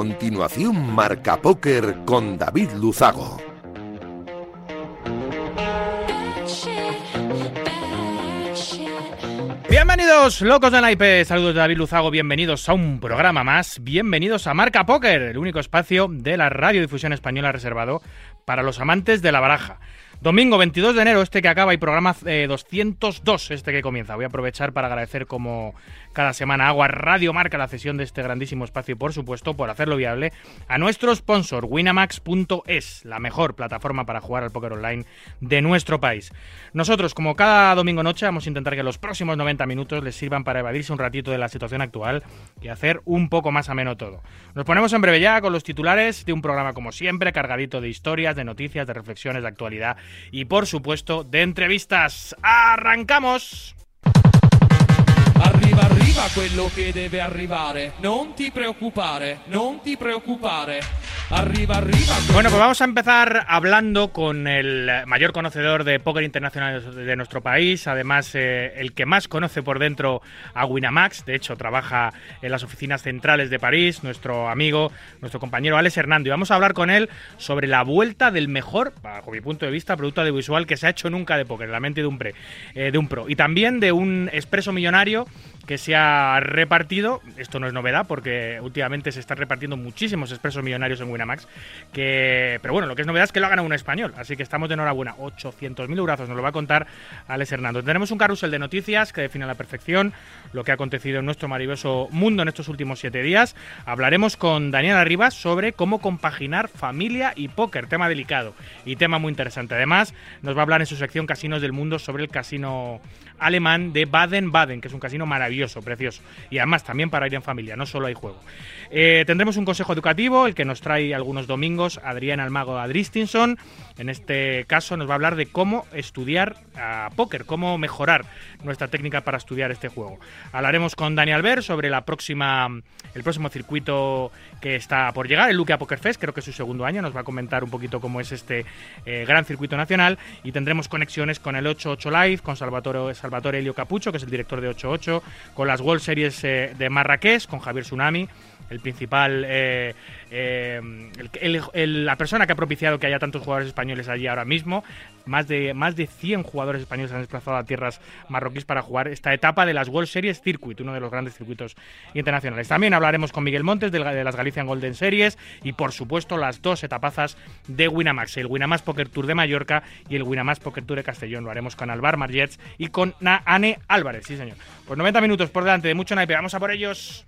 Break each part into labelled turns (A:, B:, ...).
A: continuación Marca Póker con David Luzago.
B: Bienvenidos, locos de naipe. Saludos de David Luzago. Bienvenidos a un programa más. Bienvenidos a Marca Póker, el único espacio de la radiodifusión española reservado para los amantes de la baraja. Domingo 22 de enero, este que acaba y programa 202, eh, este que comienza. Voy a aprovechar para agradecer como cada semana Agua Radio Marca la cesión de este grandísimo espacio y por supuesto por hacerlo viable a nuestro sponsor winamax.es, la mejor plataforma para jugar al póker online de nuestro país. Nosotros, como cada domingo noche, vamos a intentar que los próximos 90 minutos les sirvan para evadirse un ratito de la situación actual y hacer un poco más ameno todo. Nos ponemos en breve ya con los titulares de un programa como siempre, cargadito de historias, de noticias, de reflexiones, de actualidad y por supuesto de entrevistas. ¡Arrancamos!
C: Arriva, arriva quello che deve arrivare. Non ti preoccupare, non ti preoccupare. Arriba, arriba.
B: Bueno, pues vamos a empezar hablando con el mayor conocedor de póker internacional de nuestro país, además eh, el que más conoce por dentro a Winamax, de hecho trabaja en las oficinas centrales de París, nuestro amigo, nuestro compañero Alex Hernando, y vamos a hablar con él sobre la vuelta del mejor, bajo mi punto de vista, producto audiovisual que se ha hecho nunca de póker, la mente de un, pre, eh, de un pro, y también de un expreso millonario que se ha repartido, esto no es novedad porque últimamente se están repartiendo muchísimos expresos millonarios en Winamax, que, pero bueno, lo que es novedad es que lo ha ganado un español, así que estamos de enhorabuena, 800.000 euros, nos lo va a contar Alex Hernando. Tenemos un carrusel de noticias que define a la perfección lo que ha acontecido en nuestro maravilloso mundo en estos últimos siete días. Hablaremos con Daniel Arribas sobre cómo compaginar familia y póker, tema delicado y tema muy interesante. Además, nos va a hablar en su sección Casinos del Mundo sobre el casino alemán de Baden-Baden, que es un casino maravilloso, precioso. Y además también para ir en familia, no solo hay juego. Eh, tendremos un consejo educativo, el que nos trae algunos domingos Adrián Almago Adristinson. En este caso nos va a hablar de cómo estudiar a póker, cómo mejorar nuestra técnica para estudiar este juego. Hablaremos con Dani Albert sobre la próxima, el próximo circuito que está por llegar, el Luque Poker Fest, creo que es su segundo año, nos va a comentar un poquito cómo es este eh, gran circuito nacional y tendremos conexiones con el 88 Live, con Salvatore, Salvatore Elio Capucho, que es el director de 88, con las World Series eh, de Marrakech, con Javier Tsunami, el principal, eh, la persona que ha propiciado que haya tantos jugadores españoles allí ahora mismo. Más de, más de 100 jugadores españoles han desplazado a tierras marroquíes para jugar esta etapa de las World Series Circuit, uno de los grandes circuitos internacionales. También hablaremos con Miguel Montes de, las Galician Golden Series y, por supuesto, las dos etapazas de Winamax, el Winamax Poker Tour de Mallorca y el Winamax Poker Tour de Castellón. Lo haremos con Alvar Margets y con Anne Álvarez, sí señor. Pues 90 minutos por delante de mucho naipe, vamos a por ellos.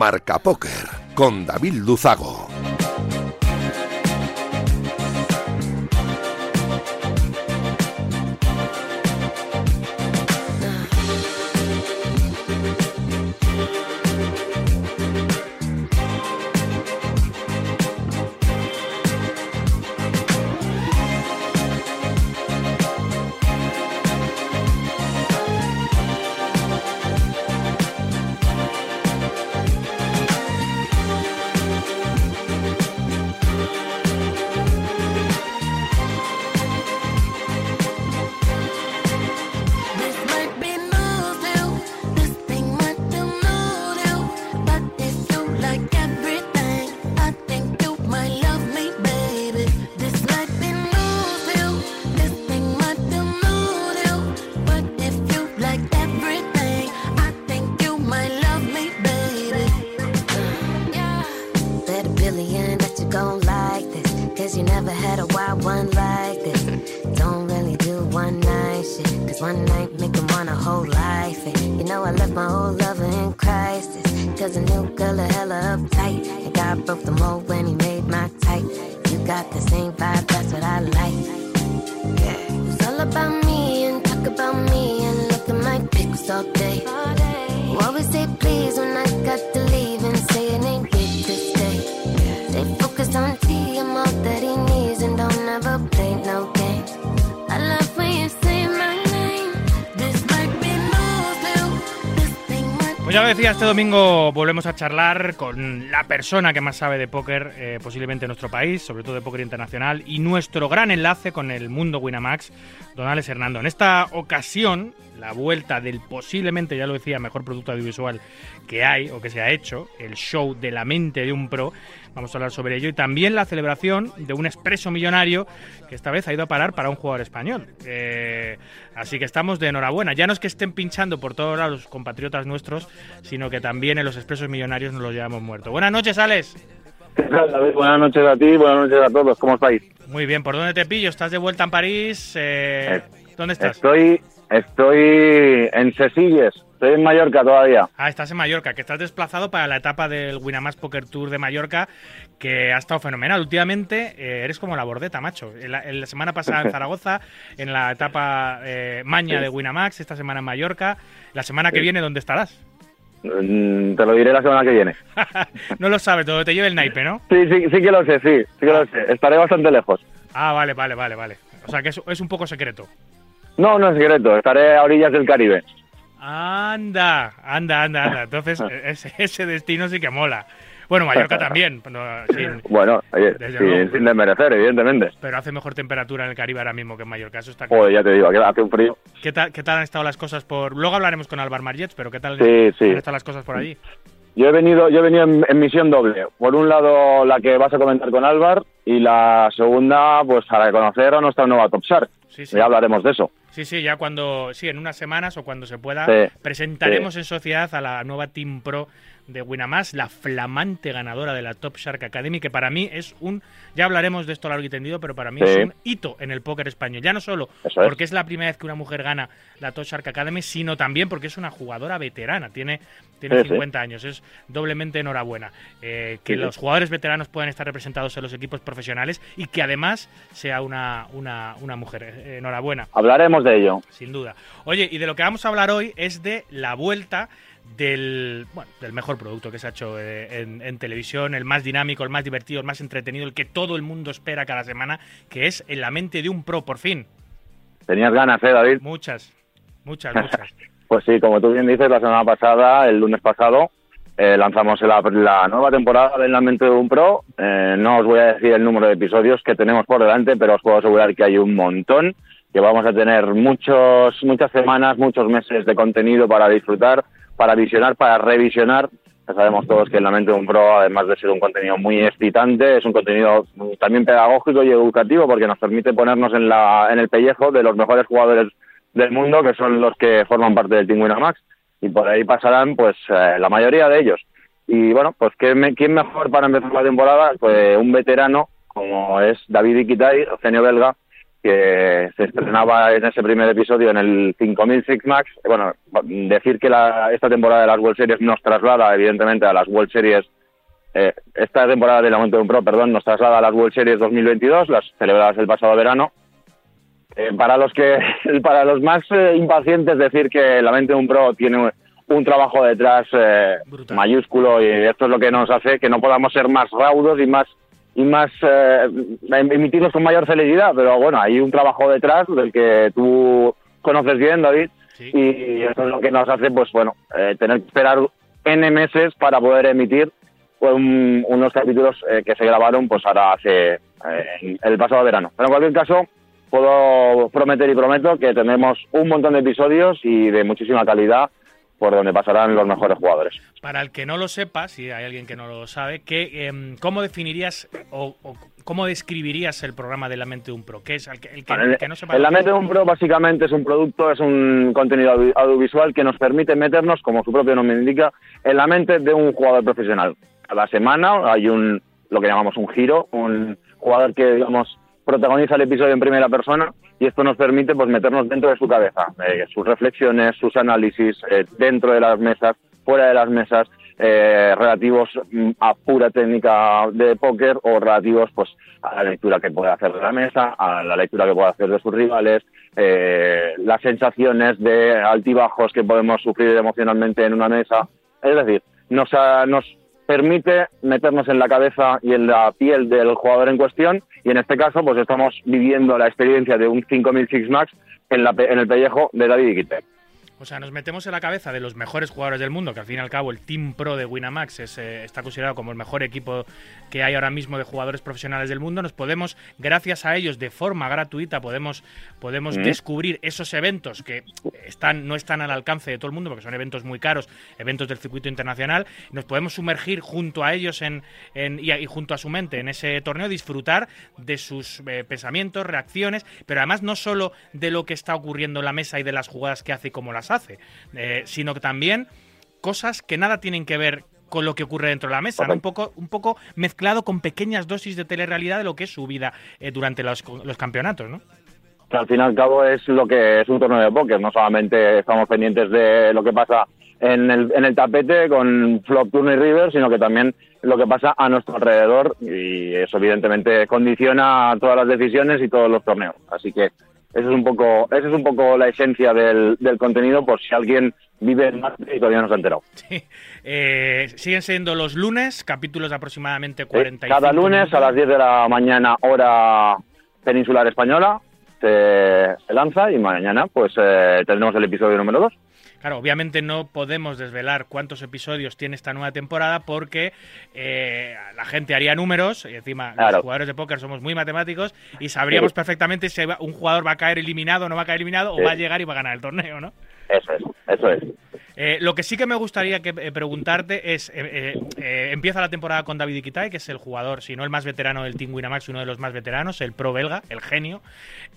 A: Marca Póker con David Luzago.
B: Este domingo volvemos a charlar con la persona que más sabe de póker, eh, posiblemente en nuestro país, sobre todo de póker internacional, y nuestro gran enlace con el mundo Winamax, don Alex Hernando. En esta ocasión, la vuelta del posiblemente, ya lo decía, mejor producto audiovisual que hay o que se ha hecho, el show de la mente de un pro, vamos a hablar sobre ello, y también la celebración de un expreso millonario que esta vez ha ido a parar para un jugador español. Eh, así que estamos de enhorabuena. Ya no es que estén pinchando por todos lados los compatriotas nuestros, sino que también en los expresos millonarios nos los llevamos muertos. Buenas noches, Alex.
D: Buenas noches a ti, buenas noches a todos. ¿Cómo estáis?
B: Muy bien, ¿por dónde te pillo? ¿Estás de vuelta en París? Eh, ¿Dónde estás?
D: Estoy, estoy en Sesilles, estoy en Mallorca todavía.
B: Ah, estás en Mallorca, que estás desplazado para la etapa del Winamax Poker Tour de Mallorca, que ha estado fenomenal. Últimamente eh, eres como la bordeta, macho. En la, semana pasada en Zaragoza, en la etapa eh, maña de Winamax, esta semana en Mallorca. La semana que viene, ¿dónde estarás?
D: Mm, te lo diré la semana que viene.
B: no lo sabes, todo te lleva el naipe, ¿no?
D: Sí, sí, sí que lo sé, sí, sí que lo sé. Estaré bastante lejos.
B: Ah, vale, vale, vale, vale. O sea que es, es un poco secreto.
D: No, no es secreto, estaré a orillas del Caribe.
B: Anda, anda, anda, anda. Entonces, ese, ese destino sí que mola. Bueno, Mallorca también.
D: bueno, sin, desmerecer, evidentemente.
B: Pero hace mejor temperatura en el Caribe ahora mismo que en Mallorca, eso está
D: claro. ya te digo, hace un frío.
B: ¿Qué tal, ¿Qué tal han estado las cosas por...? Luego hablaremos con Alvar Margets, pero ¿qué tal han estado las cosas por allí?
D: Yo he venido, yo he venido en, misión doble. Por un lado, la que vas a comentar con Álvar, y la segunda, pues para conocer a nuestra nueva Top Shark. Ya hablaremos de eso.
B: Sí, sí, ya cuando, sí, en unas semanas o cuando se pueda, presentaremos en sociedad a la nueva Team Pro de Winamax, la flamante ganadora de la Top Shark Academy, que para mí es un, ya hablaremos de esto largo y tendido, pero para mí es un hito en el póker español. Ya no solo porque es la primera vez que una mujer gana la Top Shark Academy, sino también porque es una jugadora veterana, tiene, tiene 50 años, es doblemente enhorabuena. Eh, que los jugadores veteranos puedan estar representados en los equipos profesionales y que además sea una, una, una mujer. Eh, enhorabuena.
D: Hablaremos de ello.
B: Sin duda. Oye, y de lo que vamos a hablar hoy es de la vuelta del, bueno, del mejor producto que se ha hecho eh, en, televisión, el más dinámico, el más divertido, el más entretenido, el que todo el mundo espera cada semana, que es En la mente de un pro, por fin.
D: Tenías ganas, ¿eh, David?
B: Muchas, muchas, muchas.
D: pues sí, como tú bien dices, la semana pasada, el lunes pasado, eh, lanzamos la, la, nueva temporada de En la mente de un pro. Eh, no os voy a decir el número de episodios que tenemos por delante, pero os puedo asegurar que hay un montón, que vamos a tener muchos, muchas semanas, muchos meses de contenido para disfrutar para visionar, para revisionar. Ya sabemos todos que en la mente de un pro, además de ser un contenido muy excitante, es un contenido también pedagógico y educativo porque nos permite ponernos en, la, en el pellejo de los mejores jugadores del mundo, que son los que forman parte del Team Max y por ahí pasarán pues eh, la mayoría de ellos. Y bueno, pues ¿quién, ¿quién mejor para empezar la temporada? Pues un veterano como es David Iquitay, genio belga, que se estrenaba en ese primer episodio en el 5000 Six Max. Bueno, decir que la, esta temporada de las World Series nos traslada, evidentemente, a las World Series. Eh, esta temporada del Aumento de un Pro, perdón, nos traslada a las World Series 2022, las celebradas el pasado verano. Eh, para los que, para los más eh, impacientes, decir que la mente de un Pro tiene un trabajo detrás mayúsculo y esto es lo que nos hace que no podamos ser más raudos y más y más eh, emitirlos con mayor celeridad, pero bueno, hay un trabajo detrás del que tú conoces bien, David, y eso es lo que nos hace, pues bueno, eh, tener que esperar N meses para poder emitir pues, unos capítulos eh, que se grabaron pues ahora hace eh, el pasado verano. Pero en cualquier caso, puedo prometer y prometo que tendremos un montón de episodios y de muchísima calidad por donde pasarán los mejores jugadores.
B: Para el que no lo sepa, si hay alguien que no lo sabe, ¿qué, em, ¿cómo definirías o, cómo describirías el programa de La Mente de un Pro? ¿Qué es el que, no sepa
D: La Mente de un Pro básicamente es un producto, es un contenido audiovisual que nos permite meternos, como su propio nombre indica, en la mente de un jugador profesional. Cada semana hay un lo que llamamos un giro, un jugador que digamos protagoniza el episodio en primera persona y esto nos permite pues meternos dentro de su cabeza, eh, sus reflexiones, sus análisis eh, dentro de las mesas, fuera de las mesas, eh, relativos mm, a pura técnica de póker o relativos pues a la lectura que puede hacer de la mesa, a la lectura que puede hacer de sus rivales, las sensaciones de altibajos que podemos sufrir emocionalmente en una mesa. Es decir, nos, nos permite meternos en la cabeza y en la piel del jugador en cuestión y en este caso pues estamos viviendo la experiencia de un 5000 Six Max en, la, en el pellejo de David Iquite.
B: O sea, nos metemos en la cabeza de los mejores jugadores del mundo, que al fin y al cabo el Team Pro de Winamax es, eh, está considerado como el mejor equipo que hay ahora mismo de jugadores profesionales del mundo. Nos podemos, gracias a ellos, de forma gratuita, podemos, podemos descubrir esos eventos que están, no están al alcance de todo el mundo, porque son eventos muy caros, eventos del circuito internacional. Nos podemos sumergir junto a ellos en, en y, junto a su mente en ese torneo, disfrutar de sus eh, pensamientos, reacciones, pero además no solo de lo que está ocurriendo en la mesa y de las jugadas que hace y cómo las hace, eh, sino que también cosas que nada tienen que ver con lo que ocurre dentro de la mesa, un, poco, un poco mezclado con pequeñas dosis de telerrealidad de lo que es su vida eh, durante los, los campeonatos, ¿no?
D: al fin y al cabo es lo que es un torneo de póker, no solamente estamos pendientes de lo que pasa en el, en el tapete con Flop, Turn y River, sino que también lo que pasa a nuestro alrededor y eso evidentemente condiciona todas las decisiones y todos los torneos. Así que eso es un poco, esa es un poco la esencia del, del contenido, por si alguien vive en Marte y todavía no se ha enterado.
B: Sí. Eh, siguen siendo los lunes, capítulos de aproximadamente 45
D: Cada lunes
B: minutos.
D: a las 10 de la mañana, hora peninsular española, se, se lanza y mañana pues eh, tendremos el episodio número 2.
B: Claro, obviamente no podemos desvelar cuántos episodios tiene esta nueva temporada porque eh, la gente haría números y encima
D: Claro.
B: los jugadores de póker somos muy matemáticos y sabríamos
D: Sí.
B: perfectamente si un jugador va a caer eliminado o no va a caer eliminado
D: Sí.
B: o va a llegar y va a ganar el torneo, ¿no?
D: Eso es, eso es.
B: Eh, lo que sí que me gustaría que, eh, preguntarte es, eh, eh, eh, empieza la temporada con David Iquitai, que es el jugador, si no el más veterano del Team Winamax, uno de los más veteranos, el pro belga, el genio.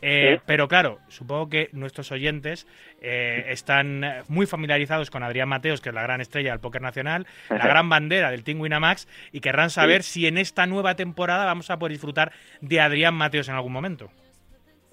B: Eh,
D: Sí.
B: Pero claro, supongo que nuestros oyentes eh, están muy familiarizados con Adrián Mateos, que es la gran estrella del póker nacional, la gran bandera del Team Winamax, y querrán saber si en esta nueva temporada vamos a poder disfrutar de Adrián Mateos en algún momento.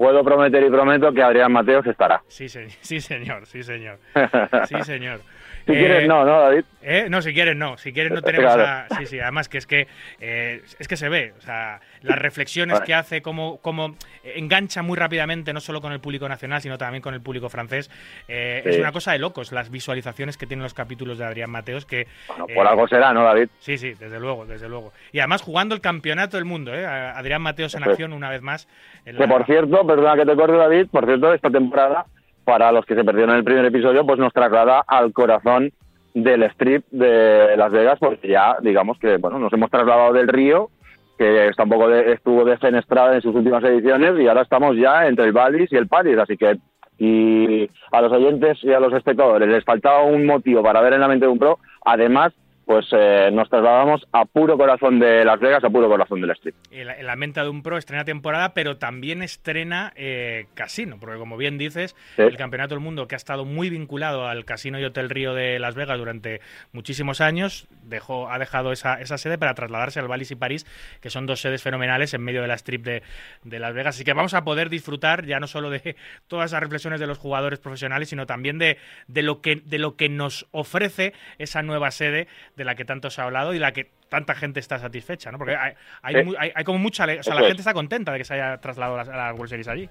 D: Puedo prometer y prometo que Adrián Mateos estará.
B: Sí, se- sí señor, sí, señor. Sí, señor.
D: Si
B: Eh,
D: quieres, no, ¿no, David?
B: ¿Eh? No, si quieres no, si quieres no tenemos
D: Claro.
B: a... Sí, sí, además que es que eh, es que se ve, o sea, las reflexiones
D: Vale.
B: que hace, cómo, cómo engancha muy rápidamente, no solo con el público nacional, sino también con el público francés, eh, es una cosa de locos, las visualizaciones que tienen los capítulos de Adrián Mateos, que...
D: Bueno,
B: eh,
D: por algo será, ¿no, David?
B: Sí, sí, desde luego, desde luego. Y además jugando el campeonato del mundo, ¿eh? Adrián Mateos en acción una vez más. en
D: Que por cierto, perdona que te corte, David, por cierto, esta temporada, para los que se perdieron el primer episodio, pues nos traslada al corazón del strip de Las Vegas, porque ya, digamos que, bueno, nos hemos trasladado del río, que está un poco de- estuvo defenestrada en sus últimas ediciones, y ahora estamos ya entre el Valis y el Paris, así que y a los oyentes y a los espectadores les faltaba un motivo para ver en la mente de un pro, además, pues eh, nos trasladamos a puro corazón de Las Vegas, a puro corazón del strip.
B: la, la menta de un pro estrena temporada, pero también estrena eh, casino, porque como bien dices,
D: Sí.
B: el Campeonato del Mundo, que ha estado muy vinculado al Casino y Hotel Río de Las Vegas durante muchísimos años, dejó, ha dejado esa, esa sede para trasladarse al Valis y París, que son dos sedes fenomenales en medio de la strip de, de Las Vegas. Así que vamos a poder disfrutar ya no solo de todas esas reflexiones de los jugadores profesionales, sino también de, de, lo, que, de lo que nos ofrece esa nueva sede de la que tanto se ha hablado y la que tanta gente está satisfecha, ¿no? Porque hay, hay,
D: Sí.
B: mu- hay- hay como mucha... O sea, la gente está contenta de que se haya trasladado a las, a las World Series allí.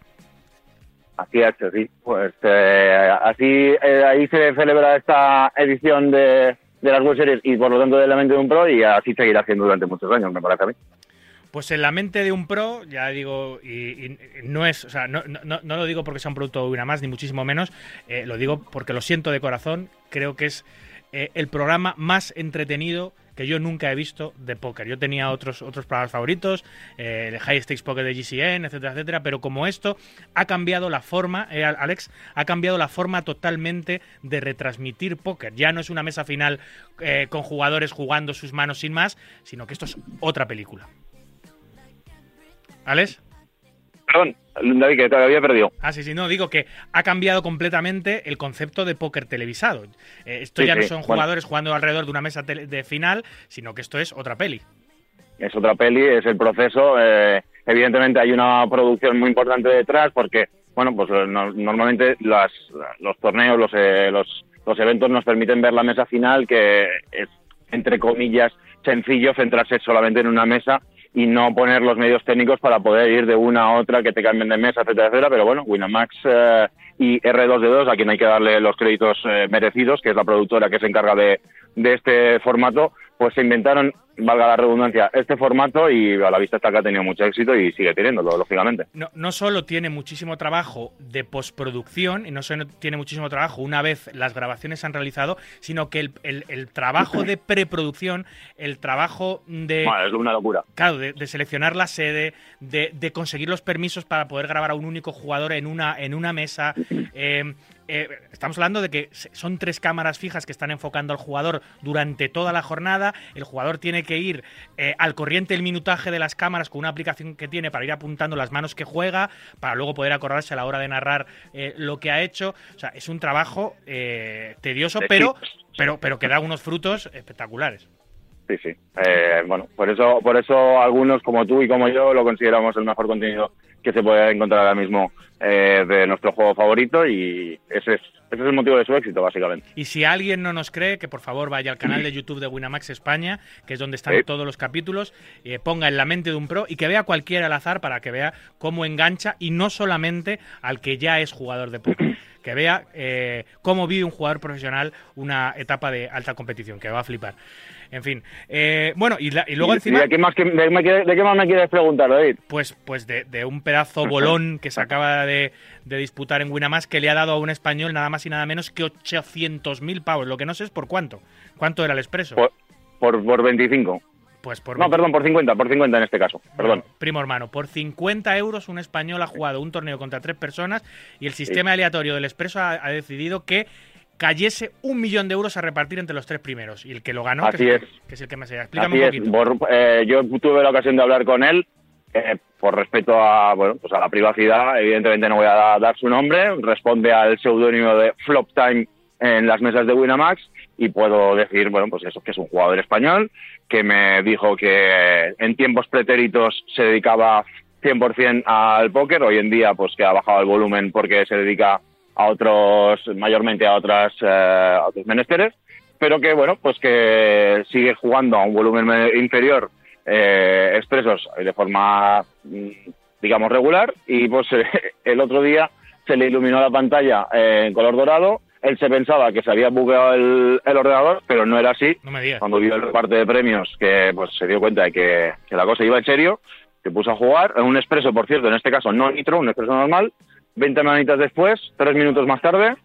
D: Así es, sí. Pues eh, así eh, ahí se celebra esta edición de, de las World Series y por lo tanto de la mente de un pro y así seguirá haciendo durante muchos años, me parece a mí.
B: Pues en la mente de un pro, ya digo, y, y no es, o sea, no- no lo digo porque sea un producto de una más, ni muchísimo menos, eh, lo digo porque lo siento de corazón, creo que es eh, el programa más entretenido que yo nunca he visto de póker. Yo tenía otros, otros programas favoritos, eh, el High Stakes Poker de GCN, etcétera, etcétera, pero como esto ha cambiado la forma, eh, Alex, ha cambiado la forma totalmente de retransmitir póker. Ya no es una mesa final eh, con jugadores jugando sus manos sin más, sino que esto es otra película. ¿Alex?
D: Perdón, David, que te había perdido.
B: Ah, sí, sí, no, digo que ha cambiado completamente el concepto de póker televisado. Eh, esto
D: Sí,
B: ya no
D: sí,
B: son
D: bueno.
B: jugadores jugando alrededor de una mesa de final, sino que esto es otra peli.
D: Es otra peli, es el proceso. eh, evidentemente hay una producción muy importante detrás porque, bueno, pues eh, no- normalmente las, los torneos, los, eh, los, los eventos nos permiten ver la mesa final que es, entre comillas, sencillo centrarse solamente en una mesa y no poner los medios técnicos para poder ir de una a otra, que te cambien de mesa, etcétera, etcétera. Pero bueno, Winamax eh, y R2D2, a quien hay que darle los créditos eh, merecidos, que es la productora que se encarga de, de este formato, pues se inventaron, valga la redundancia, este formato y a la vista está que ha tenido mucho éxito y sigue teniéndolo, lógicamente.
B: No, no solo tiene muchísimo trabajo de postproducción y no solo tiene muchísimo trabajo una vez las grabaciones se han realizado, sino que el, el- el trabajo de preproducción, el trabajo de...
D: Bueno, es una locura.
B: Claro, de, de seleccionar la sede, de, de conseguir los permisos para poder grabar a un único jugador en una, en una mesa. Eh, eh, estamos hablando de que son tres cámaras fijas que están enfocando al jugador durante toda la jornada. El jugador tiene que ir eh, al corriente el minutaje de las cámaras con una aplicación que tiene para ir apuntando las manos que juega, para luego poder acordarse a la hora de narrar eh, lo que ha hecho. O sea, es un trabajo eh, tedioso, pero, pero, pero que da unos frutos espectaculares.
D: Sí, sí. Eh, bueno, por eso, por eso algunos como tú y como yo lo consideramos el mejor contenido que se puede encontrar ahora mismo eh, de nuestro juego favorito y ese es, ese es el motivo de su éxito, básicamente.
B: Y si alguien no nos cree, que por favor vaya al canal de YouTube de Winamax España, que es donde están
D: Sí.
B: todos los capítulos, eh, ponga en la mente de un pro y que vea cualquiera al azar para que vea cómo engancha y no solamente al que ya es jugador de póker. Que vea eh, cómo vive un jugador profesional una etapa de alta competición, que va a flipar. En fin. eh, bueno, y, la- y luego
D: ¿Y
B: encima
D: de, qué más que- de, qué más me quieres preguntar, David?
B: pues, pues de, de un pedazo bolón que se acaba de, de disputar en Winamax que le ha dado a un español nada más y nada menos que 800.000 pavos. Lo que no sé es por cuánto. ¿Cuánto era el expreso?
D: Por, por, por 25.
B: pues por
D: No,
B: 20.
D: perdón, por 50, por 50 en este caso. Perdón.
B: Primo hermano, por 50 euros un español ha jugado un torneo contra tres personas y el sistema aleatorio del expreso ha, ha decidido que cayese un millón de euros a repartir entre los tres primeros. Y el que lo ganó, que
D: Así
B: es, el-
D: es.
B: que es el que más allá. Explícame
D: Así
B: un poquito.
D: Por- eh, yo tuve la ocasión de hablar con él. eh, por respeto a bueno pues a la privacidad, evidentemente no voy a da- dar su nombre. Responde al seudónimo de Flop Time en las mesas de Winamax y puedo decir, bueno, pues eso, que es un jugador español que me dijo que en tiempos pretéritos se dedicaba 100% al póker. Hoy en día, pues que ha bajado el volumen porque se dedica a otros, mayormente a otras, eh, a otros menesteres pero que bueno, pues que sigue jugando a un volumen me- inferior eh, expresos de forma, mm, digamos, regular y pues el otro día se le iluminó la pantalla en color dorado, él se pensaba que se había bugueado el, el ordenador, pero no era así.
B: No me digas.
D: Cuando vio el reparte de premios, que pues se dio cuenta de que, que la cosa iba en serio, se puso a jugar, un expreso, por cierto, en este caso no nitro, un expreso normal, 20 manitas después, tres minutos más tarde,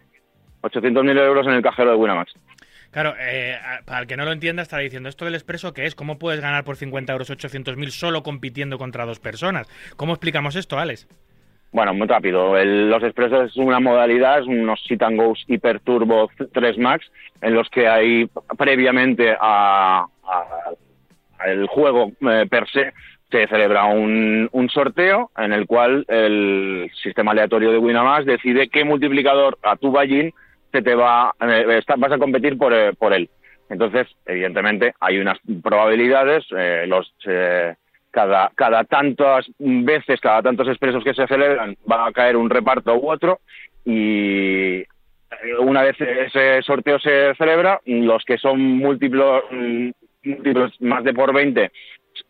D: 800.000 euros en el cajero de Winamax.
B: Claro, eh, para el que no lo entienda, estará diciendo esto del expreso, ¿qué es? ¿Cómo puedes ganar por 50 euros 800.000 solo compitiendo contra dos personas? ¿Cómo explicamos esto, Alex?
D: Bueno, muy rápido. El- los expresos es una modalidad, es unos sit and goes Hyper Turbo 3 Max, en los que hay previamente a, a- al juego eh, per se se celebra un, sorteo en el cual el sistema aleatorio de Winamax decide qué multiplicador a tu ballín se te va, eh, vas a competir por, eh, por él. Entonces, evidentemente, hay unas probabilidades, eh, los cada, cada tantas veces, cada tantos expresos que se celebran, va a caer un reparto u otro y una vez ese sorteo se celebra, los que son múltiplos, mm, múltiplos más de por 20,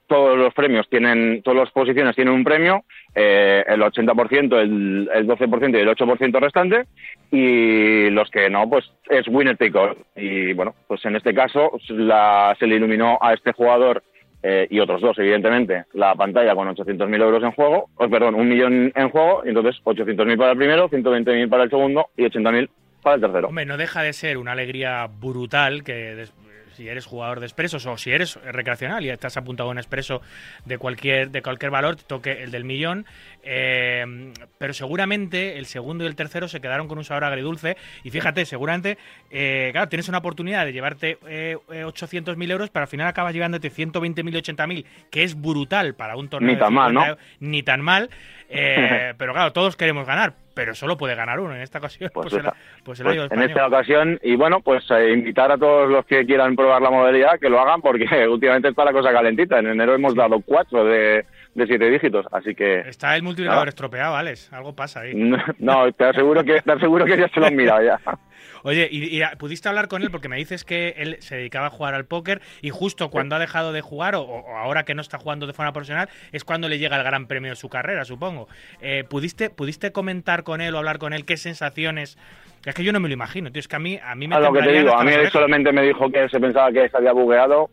D: todos los premios tienen, todas las posiciones tienen un premio, eh, el 80%, el, el 12% y el 8% restante, y los que no, pues es winner take all. Y bueno, pues en este caso la, se le iluminó a este jugador eh, y otros dos, evidentemente, la pantalla con 800.000 euros en juego, oh, perdón, un millón en juego, y entonces 800.000 para el primero, 120.000 para el segundo y 80.000 para el tercero.
B: Hombre, no deja de ser una alegría brutal que si eres jugador de expresos o si eres recreacional y estás apuntado a un expreso de cualquier, de cualquier valor, te toque el del millón. eh, pero seguramente el segundo y el tercero se quedaron con un sabor agridulce. Y fíjate, seguramente, eh, claro, tienes una oportunidad de llevarte eh, eh, 800.000 euros, pero al final acabas llevándote 120.000 y 80.000, que es brutal para un torneo.
D: Ni
B: de
D: tan mal,
B: 50
D: ¿no?
B: Ni tan mal. eh, pero claro, todos queremos ganar, pero solo puede ganar uno. En esta ocasión,
D: Pues
B: pues, pues
D: Pues en esta ocasión, y bueno, pues eh, invitar a todos los que quieran probar la modalidad que lo hagan porque últimamente está la cosa calentita. En enero hemos dado cuatro de, de siete dígitos, así que
B: Está el multiplicador estropeado, Alex. Algo pasa ahí.
D: no, te aseguro que te aseguro que ya se lo han mirado ya.
B: Oye, y, y, pudiste hablar con él porque me dices que él se dedicaba a jugar al póker y justo cuando ha dejado de jugar o, o ahora que no está jugando de forma profesional es cuando le llega el gran premio de su carrera, supongo. Eh, ¿pudiste, ¿Pudiste comentar con él o hablar con él, qué sensaciones. Es que yo no me lo imagino, tío. Es que a mí, a mí me
D: A lo que te digo, a mí él solamente me dijo que se pensaba que se había bugueado,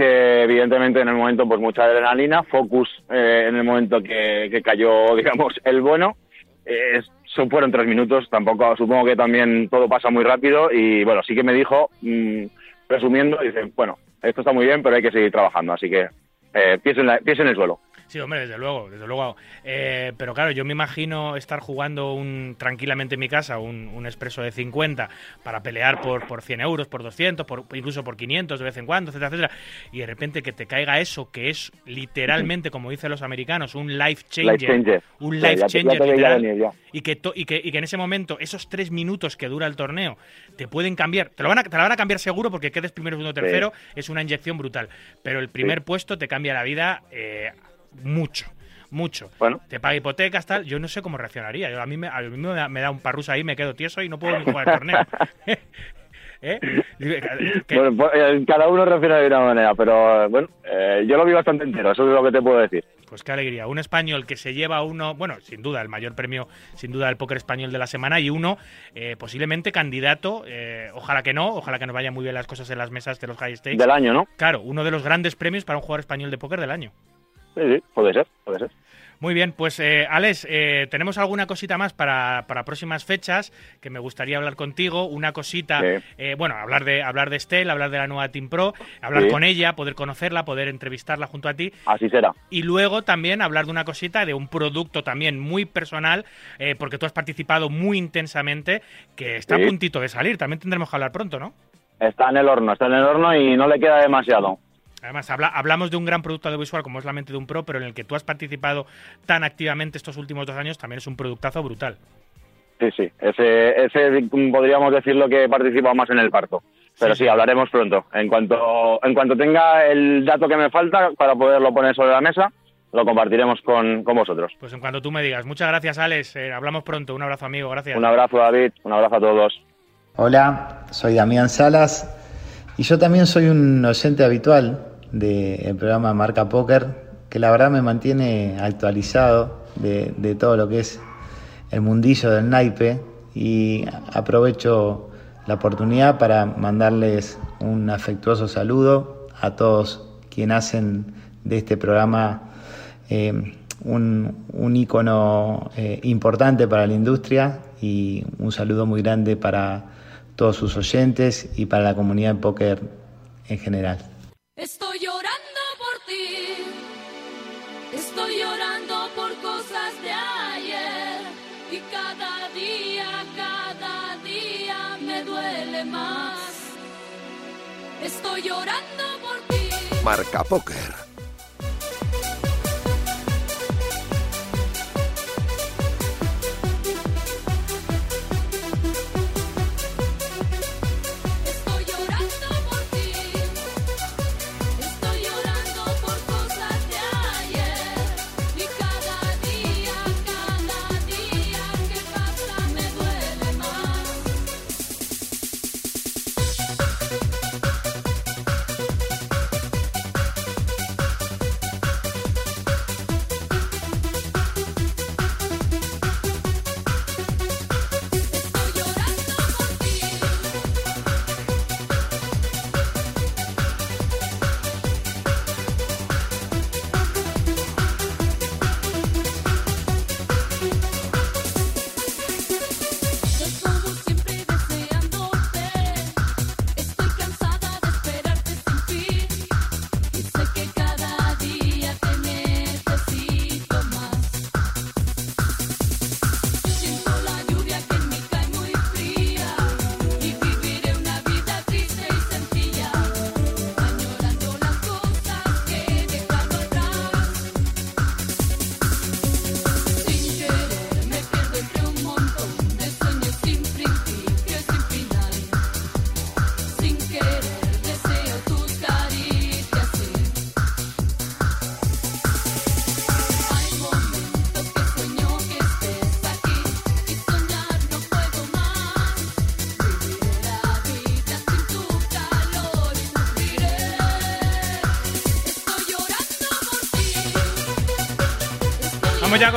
D: que evidentemente en el momento pues mucha adrenalina, focus eh, en el momento que, que cayó, digamos, el bueno. Eh, son, fueron tres minutos, tampoco, supongo que también todo pasa muy rápido y bueno, sí que me dijo, mm, resumiendo, dice, bueno, esto está muy bien, pero hay que seguir trabajando, así que eh, pies, en la- pies en el suelo.
B: Sí, hombre, desde luego, desde luego. Eh, pero claro, yo me imagino estar jugando un tranquilamente en mi casa un, un expreso de 50 para pelear por, por 100 euros, por 200, por, incluso por 500 de vez en cuando, etcétera, etcétera. Y de repente que te caiga eso, que es literalmente, como dicen los americanos, un life changer.
D: Life changer.
B: Un life
D: ya te- ya
B: changer literal.
D: venir.
B: Y que, to- y, que, y que en ese momento, esos tres minutos que dura el torneo, te pueden cambiar. Te lo van a, te la van a cambiar seguro porque quedes primero, segundo,
D: Sí.
B: tercero. Es una inyección brutal. Pero el primer puesto te cambia la vida eh, mucho. Mucho.
D: Bueno.
B: Te paga hipotecas, tal. Yo no sé cómo reaccionaría. Yo- a mí, me, a mí me, da, me da un parrus ahí, me quedo tieso y no puedo ni jugar el torneo. ¿Eh?
D: Bueno, pues, eh, cada uno refiere de una manera, pero eh, bueno, eh, yo lo vi bastante entero, eso es lo que te puedo decir.
B: Pues qué alegría. Un español que se lleva uno, bueno, sin duda, el mayor premio, sin duda, del póker español de la semana y uno eh, posiblemente candidato, ojalá que no, ojalá que nos vayan muy bien las cosas en las mesas de los high stakes.
D: Del año, ¿no?
B: Claro, uno de los grandes premios para un jugador español de póker del año.
D: Sí, sí, puede ser, puede ser.
B: Muy bien, pues eh, Alex, eh, tenemos alguna cosita más para, para próximas fechas que me gustaría hablar contigo. Una cosita,
D: Sí.
B: eh, bueno, hablar de hablar de Estel, hablar de la nueva Team Pro, hablar
D: Sí.
B: con ella, poder conocerla, poder entrevistarla junto a ti.
D: Así será.
B: Y luego también hablar de una cosita, de un producto también muy personal, eh, porque tú has participado muy intensamente, que está
D: Sí.
B: a puntito de salir. También tendremos que hablar pronto, ¿no?
D: Está en el horno, está en el horno y no le queda demasiado.
B: Además, habla- hablamos de un gran producto audiovisual como es la mente de un pro, pero en el que tú has participado tan activamente estos últimos dos años, también es un productazo brutal.
D: Sí, sí, ese, ese podríamos decirlo que participa más en el parto. Pero
B: sí.
D: hablaremos pronto. En cuanto, en cuanto tenga el dato que me falta para poderlo poner sobre la mesa, lo compartiremos con, con vosotros.
B: Pues en cuanto tú me digas. Muchas gracias, Alex. Eh, hablamos pronto. Un abrazo, amigo. Gracias.
D: Un abrazo, David, un abrazo a todos.
E: Hola, soy Damián Salas y yo también soy un oyente habitual del programa Marca Póker, que la verdad me mantiene actualizado de, todo lo que es el mundillo del naipe y aprovecho la oportunidad para mandarles un afectuoso saludo a todos quienes hacen de este programa eh, un, un ícono eh, importante para la industria y un saludo muy grande para todos sus oyentes y para la comunidad de póker en general.
F: Estoy llorando por ti. Estoy llorando por cosas de ayer. Y cada día, cada día me duele más. Estoy llorando por ti.
A: Marca Póker.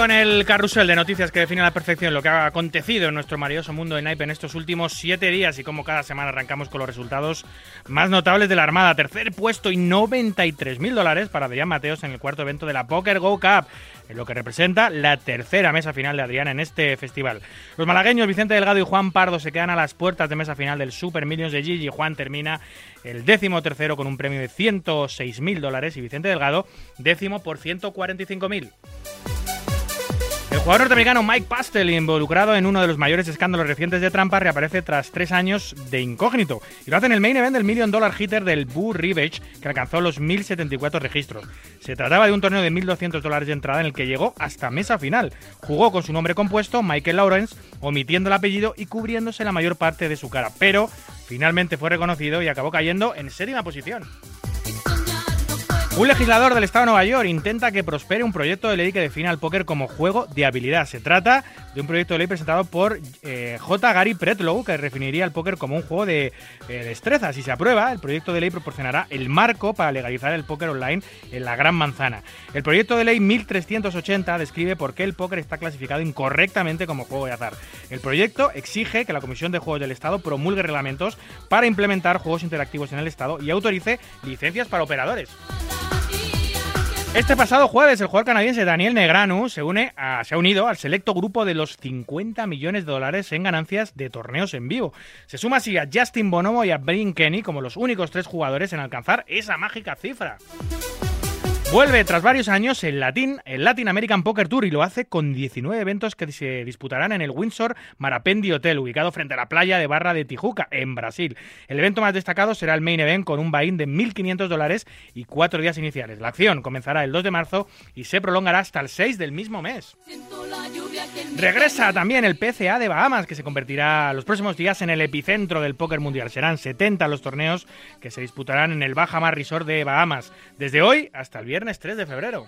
B: Con el carrusel de noticias que define a la perfección lo que ha acontecido en nuestro maravilloso mundo de naipe en estos últimos siete días y como cada semana arrancamos con los resultados más notables de la Armada. Tercer puesto y 93.000 dólares para Adrián Mateos en el cuarto evento de la Poker Go Cup, en lo que representa la tercera mesa final de Adrián en este festival. Los malagueños Vicente Delgado y Juan Pardo se quedan a las puertas de mesa final del Super Millions de Gigi. Juan termina el décimo tercero con un premio de 106.000 dólares y Vicente Delgado décimo por 145.000. Jugador norteamericano Mike Pastel, involucrado en uno de los mayores escándalos recientes de trampa, reaparece tras tres años de incógnito. Y lo hace en el main event del Million Dollar Hitter del Boo Rivage, que alcanzó los 1.074 registros. Se trataba de un torneo de 1.200 dólares de entrada en el que llegó hasta mesa final. Jugó con su nombre compuesto, Michael Lawrence, omitiendo el apellido y cubriéndose la mayor parte de su cara. Pero finalmente fue reconocido y acabó cayendo en séptima posición. Un legislador del estado de Nueva York intenta que prospere un proyecto de ley que defina al póker como juego de habilidad. Se trata de un proyecto de ley presentado por eh, J. Gary Pretlow que definiría al póker como un juego de eh, destreza. Si se aprueba, el proyecto de ley proporcionará el marco para legalizar el póker online en la Gran Manzana. El proyecto de ley 1380 describe por qué el póker está clasificado incorrectamente como juego de azar. El proyecto exige que la Comisión de Juegos del Estado promulgue reglamentos para implementar juegos interactivos en el Estado y autorice licencias para operadores. Este pasado jueves, el jugador canadiense Daniel Negranu se, une se ha unido al selecto grupo de los 50 millones de dólares en ganancias de torneos en vivo. Se suma así a Justin Bonomo y a Brian Kenny como los únicos tres jugadores en alcanzar esa mágica cifra. Vuelve tras varios años el Latin, el Latin American Poker Tour y lo hace con 19 eventos que se disputarán en el Windsor Marapendi Hotel, ubicado frente a la playa de Barra de Tijuca, en Brasil. El evento más destacado será el Main Event con un buy-in de 1.500 dólares y cuatro días iniciales. La acción comenzará el 2 de marzo y se prolongará hasta el 6 del mismo mes. Regresa también el PCA de Bahamas, que se convertirá los próximos días en el epicentro del póker mundial. Serán 70 los torneos que se disputarán en el Bahamas Resort de Bahamas, desde hoy hasta el viernes 3 de febrero.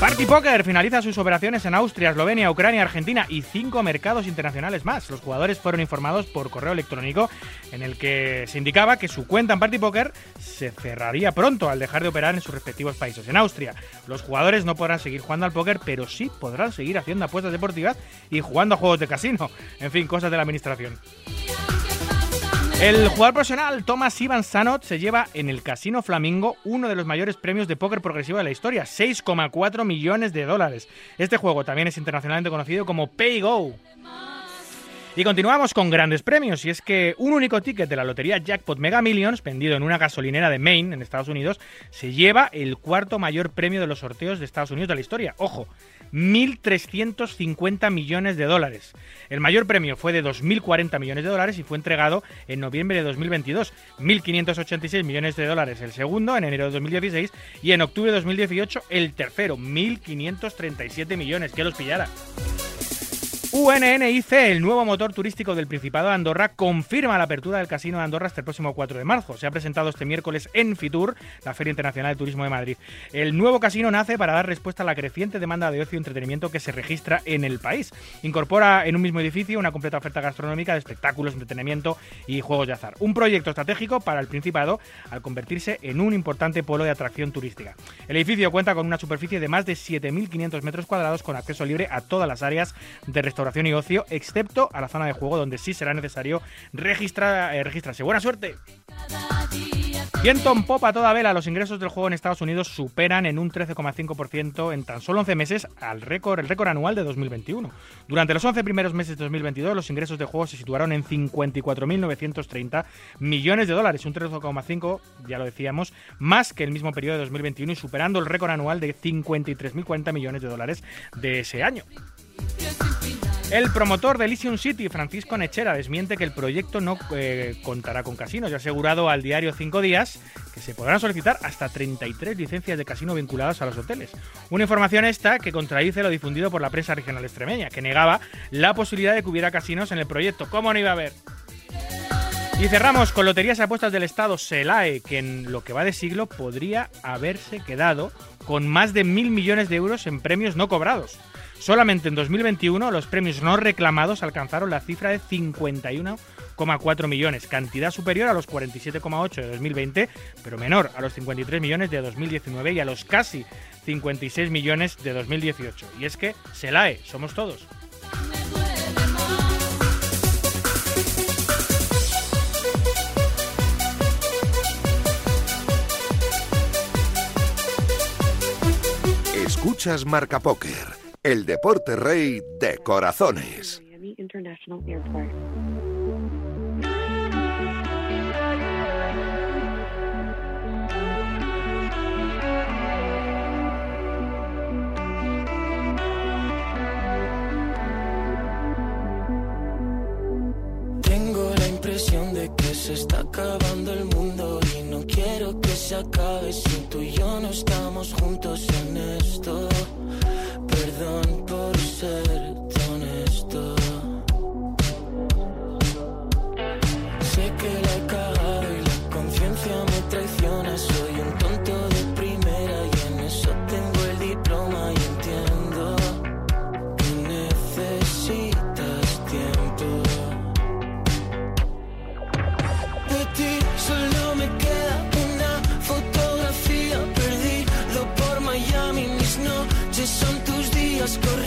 B: Party Poker finaliza sus operaciones en Austria, Eslovenia, Ucrania, Argentina y cinco mercados internacionales más. Los jugadores fueron informados por correo electrónico en el que se indicaba que su cuenta en Party Poker se cerraría pronto al dejar de operar en sus respectivos países. En Austria, los jugadores no podrán seguir jugando al póker, pero sí podrán seguir haciendo apuestas deportivas y jugando a juegos de casino. En fin, cosas de la administración. El jugador profesional Thomas Ivan Sanot se lleva en el Casino Flamingo uno de los mayores premios de póker progresivo de la historia, 6,4 millones de dólares. Este juego también es internacionalmente conocido como Pay Go. Y continuamos con grandes premios, y es que un único ticket de la lotería Jackpot Mega Millions, vendido en una gasolinera de Maine, en Estados Unidos, se lleva el cuarto mayor premio de los sorteos de Estados Unidos de la historia. Ojo, 1.350 millones de dólares. El mayor premio fue de 2.040 millones de dólares y fue entregado en noviembre de 2022. 1.586 millones de dólares el segundo, en enero de 2016, y en octubre de 2018 el tercero, 1.537 millones. Que los pillara. UNNIC, el nuevo motor turístico del Principado de Andorra, confirma la apertura del Casino de Andorra hasta el próximo 4 de marzo. Se ha presentado este miércoles en Fitur, la Feria Internacional de Turismo de Madrid. El nuevo casino nace para dar respuesta a la creciente demanda de ocio y entretenimiento que se registra en el país. Incorpora en un mismo edificio una completa oferta gastronómica de espectáculos, entretenimiento y juegos de azar. Un proyecto estratégico para el Principado al convertirse en un importante polo de atracción turística. El edificio cuenta con una superficie de más de 7.500 metros cuadrados con acceso libre a todas las áreas de restauración y ocio, excepto a la zona de juego donde sí será necesario registrar, eh, registrarse. ¡Buena suerte! Viento en popa toda vela, los ingresos del juego en Estados Unidos superan en un 13,5% en tan solo 11 meses al récord, el récord anual de 2021. Durante los 11 primeros meses de 2022, los ingresos del juego se situaron en 54.930 millones de dólares, un 13,5, ya lo decíamos, más que el mismo periodo de 2021 y superando el récord anual de 53.040 millones de dólares de ese año. El promotor de Elysium City, Francisco Nechera, desmiente que el proyecto no eh, contará con casinos y ha asegurado al diario Cinco Días que se podrán solicitar hasta 33 licencias de casino vinculadas a los hoteles. Una información esta que contradice lo difundido por la prensa regional extremeña, que negaba la posibilidad de que hubiera casinos en el proyecto. ¿Cómo no iba a haber? Y cerramos con Loterías y Apuestas del Estado, SELAE, que en lo que va de siglo podría haberse quedado con más de mil millones de euros en premios no cobrados. Solamente en 2021 los premios no reclamados alcanzaron la cifra de 51,4 millones, cantidad superior a los 47,8 de 2020, pero menor a los 53 millones de 2019 y a los casi 56 millones de 2018. Y es que SELAE, somos todos.
G: Escuchas Marca Póker, el deporte rey de corazones.
H: Impresión de que se está acabando el mundo y no quiero que se acabe si tú y yo no estamos juntos en esto. Perdón por ser tus días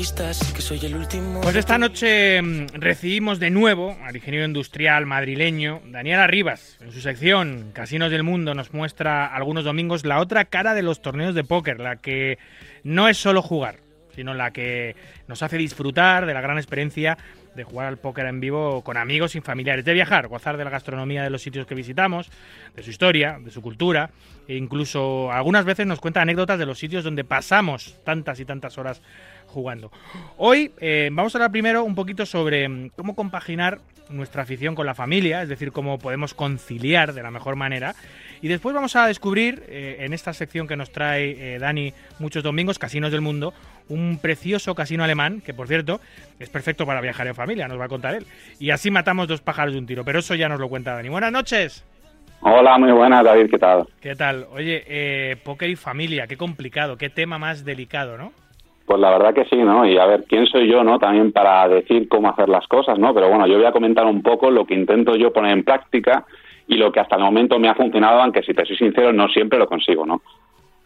H: que soy el último.
B: Pues esta noche mm, recibimos de nuevo al ingeniero industrial madrileño Daniel Arribas. En su sección Casinos del Mundo nos muestra algunos domingos la otra cara de los torneos de póker, la que no es solo jugar, sino la que nos hace disfrutar de la gran experiencia de jugar al póker en vivo con amigos y familiares, de viajar, gozar de la gastronomía de los sitios que visitamos, de su historia, de su cultura, e incluso algunas veces nos cuenta anécdotas de los sitios donde pasamos tantas y tantas horas jugando. Hoy eh, vamos a hablar primero un poquito sobre mm, cómo compaginar nuestra afición con la familia, es decir, cómo podemos conciliar de la mejor manera. Y después vamos a descubrir eh, en esta sección que nos trae eh, Dani muchos domingos, Casinos del Mundo, un precioso casino alemán que, por cierto, es perfecto para viajar en familia, nos va a contar él. Y así matamos dos pájaros de un tiro, pero eso ya nos lo cuenta Dani. Buenas noches.
I: Hola, muy buenas, David, ¿qué tal?
B: ¿Qué tal? Oye, eh, póker y familia, qué complicado, qué tema más delicado, ¿no?
I: Pues la verdad que sí, ¿no? Y a ver, ¿quién soy yo, no? También para decir cómo hacer las cosas, ¿no? Pero bueno, yo voy a comentar un poco lo que intento yo poner en práctica y lo que hasta el momento me ha funcionado, aunque si te soy sincero, no siempre lo consigo, ¿no?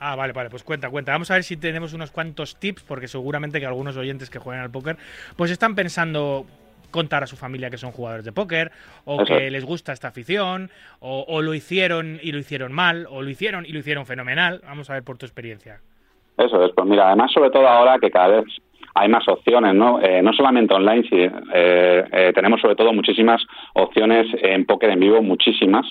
B: Ah, vale, vale, pues cuenta, cuenta. Vamos a ver si tenemos unos cuantos tips, porque seguramente que algunos oyentes que juegan al póker, pues están pensando contar a su familia que son jugadores de póker, o
I: Eso
B: que
I: es.
B: les gusta esta afición, o, o lo hicieron y lo hicieron mal, o lo hicieron y lo hicieron fenomenal. Vamos a ver por tu experiencia.
I: Eso es, pues mira, además sobre todo ahora que cada vez hay más opciones, ¿no? Eh, no solamente online, sí, eh, eh, tenemos sobre todo muchísimas opciones en póker en vivo, muchísimas.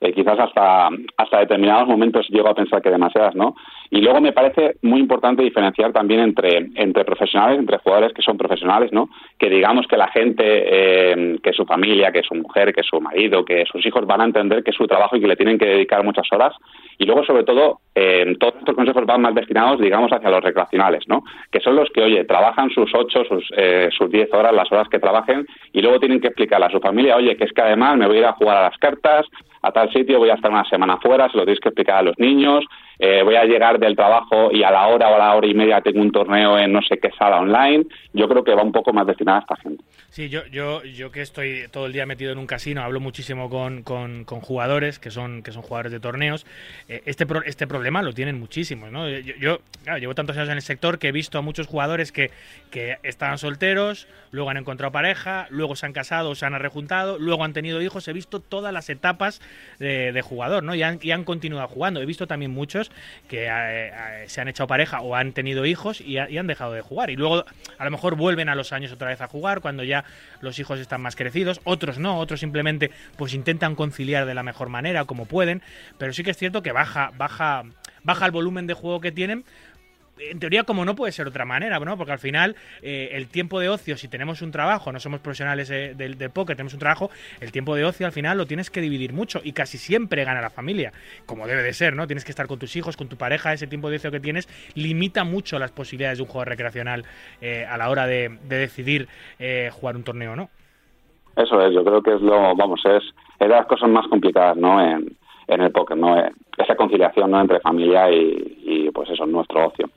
I: Eh, quizás hasta, hasta determinados momentos llego a pensar que demasiadas, ¿no? Y luego me parece muy importante diferenciar también entre, entre profesionales, entre jugadores que son profesionales, ¿no? Que digamos que la gente, eh, que su familia, que su mujer, que su marido, que sus hijos van a entender que es su trabajo y que le tienen que dedicar muchas horas. Y luego, sobre todo, eh, todos estos consejos van más destinados, digamos, hacia los recreacionales, ¿no? Que son los que, oye, trabajan sus ocho, sus, eh, sus diez horas, las horas que trabajen, y luego tienen que explicarle a su familia, oye, que es que además me voy a ir a jugar a las cartas, a tal sitio, voy a estar una semana fuera, se lo tienes que explicar a los niños, eh, voy a llegar del trabajo y a la hora o a la hora y media tengo un torneo en no sé qué sala online. Yo creo que va un poco más destinada a esta gente.
B: Sí, yo, yo, yo que estoy todo el día metido en un casino, hablo muchísimo con, con- con jugadores que son, que son jugadores de torneos. eh, este, pro- este problema lo tienen muchísimos, ¿no? Yo, yo, llevo tantos años en el sector que he visto a muchos jugadores que, que estaban solteros, luego han encontrado pareja, luego se han casado, se han rejuntado, luego han tenido hijos. He visto todas las etapas de, de jugador, ¿no? Y han, y han continuado jugando. He visto también muchos que eh, eh, se han echado pareja o han tenido hijos y, y han dejado de jugar. Y luego a lo mejor vuelven a los años otra vez a jugar cuando ya los hijos están más crecidos. Otros no, otros simplemente pues intentan conciliar de la mejor manera como pueden. Pero sí que es cierto que baja, baja, baja el volumen de juego que tienen en teoría como no puede ser de otra manera, ¿no? Porque al final eh, el tiempo de ocio, si tenemos un trabajo, no somos profesionales eh, del, del póker, tenemos un trabajo, el tiempo de ocio al final lo tienes que dividir mucho y casi siempre gana la familia, como debe de ser, ¿no? Tienes que estar con tus hijos, con tu pareja, ese tiempo de ocio que tienes limita mucho las posibilidades de un juego recreacional eh, a la hora de, de decidir eh, jugar un torneo, ¿no?
I: Eso es, yo creo que es lo, vamos, es, es las cosas más complicadas, ¿no? En, en el póker, ¿no? Eh, Esa conciliación, ¿no? Entre familia y, y, pues eso, nuestro ocio.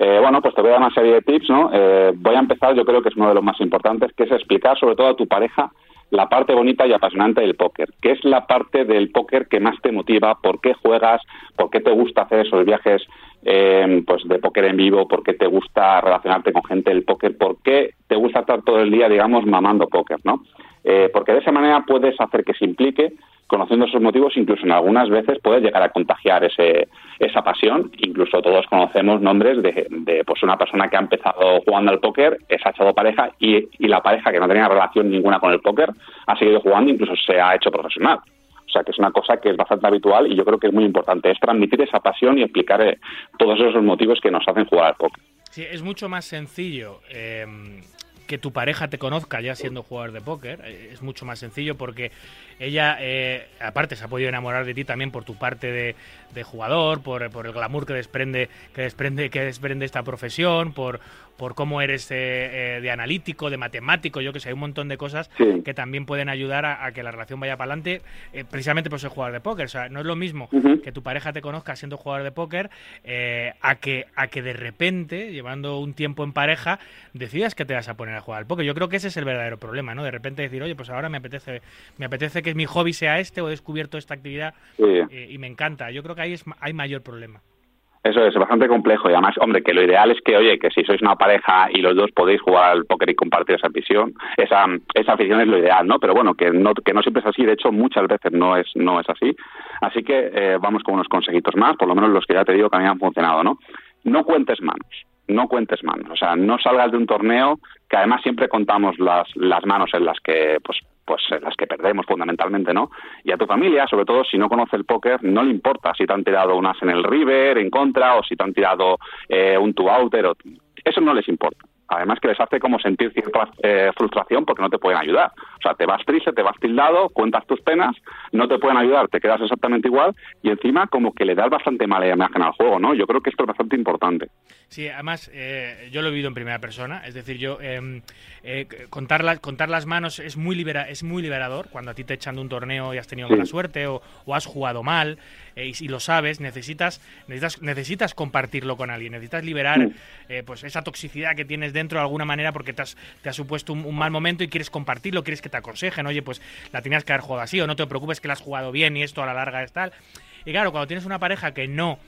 I: Eh, bueno, pues te voy a dar una serie de tips, ¿no? Eh, voy a empezar, yo creo que es uno de los más importantes, que es explicar sobre todo a tu pareja la parte bonita y apasionante del póker, que es la parte del póker que más te motiva, por qué juegas, por qué te gusta hacer esos viajes eh, pues de póker en vivo, por qué te gusta relacionarte con gente del póker, por qué te gusta estar todo el día, digamos, mamando póker, ¿no? Eh, porque de esa manera puedes hacer que se implique, conociendo esos motivos, incluso en algunas veces puedes llegar a contagiar ese, esa pasión. Incluso todos conocemos nombres de, de, pues una persona que ha empezado jugando al póker, se ha echado pareja y, y la pareja que no tenía relación ninguna con el póker ha seguido jugando, incluso se ha hecho profesional. O sea, que es una cosa que es bastante habitual y yo creo que es muy importante, es transmitir esa pasión y explicar eh, todos esos motivos que nos hacen jugar al póker.
B: Sí, es mucho más sencillo eh, que tu pareja te conozca ya siendo jugador de póker. Eh, Es mucho más sencillo porque ella, eh, aparte, se ha podido enamorar de ti también por tu parte de, de jugador, por, por el glamour que desprende, que desprende, que desprende esta profesión, por, por cómo eres eh, eh, de analítico, de matemático, yo que sé, hay un montón de cosas
I: Sí.
B: que también pueden ayudar a, a que la relación vaya para adelante, eh, precisamente por ser jugador de póker. O sea, no es lo mismo que tu pareja te conozca siendo jugador de póker eh, a, que, a que de repente, llevando un tiempo en pareja, decidas que te vas a poner a jugar al póker. Yo creo que ese es el verdadero problema, ¿no? De repente decir, oye, pues ahora me apetece, me apetece que mi hobby sea este o he descubierto esta actividad
I: Sí.
B: eh, y me encanta. Yo creo que ahí es, hay mayor problema.
I: Eso es bastante complejo y además, hombre, que lo ideal es que, oye, que si sois una pareja y los dos podéis jugar al póker y compartir esa afición, esa, esa afición es lo ideal, ¿no? Pero bueno, que no, que no siempre es así, de hecho muchas veces no es, no es así. Así que eh, vamos con unos consejitos más, por lo menos los que ya te digo que a mí han funcionado, ¿no? No cuentes manos, no cuentes manos, o sea, no salgas de un torneo que además siempre contamos las, las manos en las que, pues, pues las que perdemos fundamentalmente, ¿no? Y a tu familia, sobre todo si no conoce el póker, no le importa si te han tirado unas en el river, en contra, o si te han tirado eh, un two outer, o... eso no les importa. Además que les hace como sentir cierta eh, frustración porque no te pueden ayudar. O sea, te vas triste, te vas tildado, cuentas tus penas, no te pueden ayudar, te quedas exactamente igual y encima como que le das bastante mala imagen al juego, ¿no? Yo creo que esto es bastante importante.
B: Sí, además eh, yo lo he vivido en primera persona, es decir, yo eh, eh, contar, las, contar las manos es muy libera, es muy liberador cuando a ti te echan de un torneo y has tenido
I: Sí.
B: mala suerte o, o has jugado mal eh, y si lo sabes necesitas necesitas necesitas compartirlo con alguien, necesitas liberar eh, pues esa toxicidad que tienes dentro de alguna manera porque te has, te ha supuesto un, mal momento y quieres compartirlo, quieres que te aconsejen, oye pues la tenías que haber jugado así o no te preocupes que la has jugado bien y esto a la larga es tal. Y claro, cuando tienes una pareja que no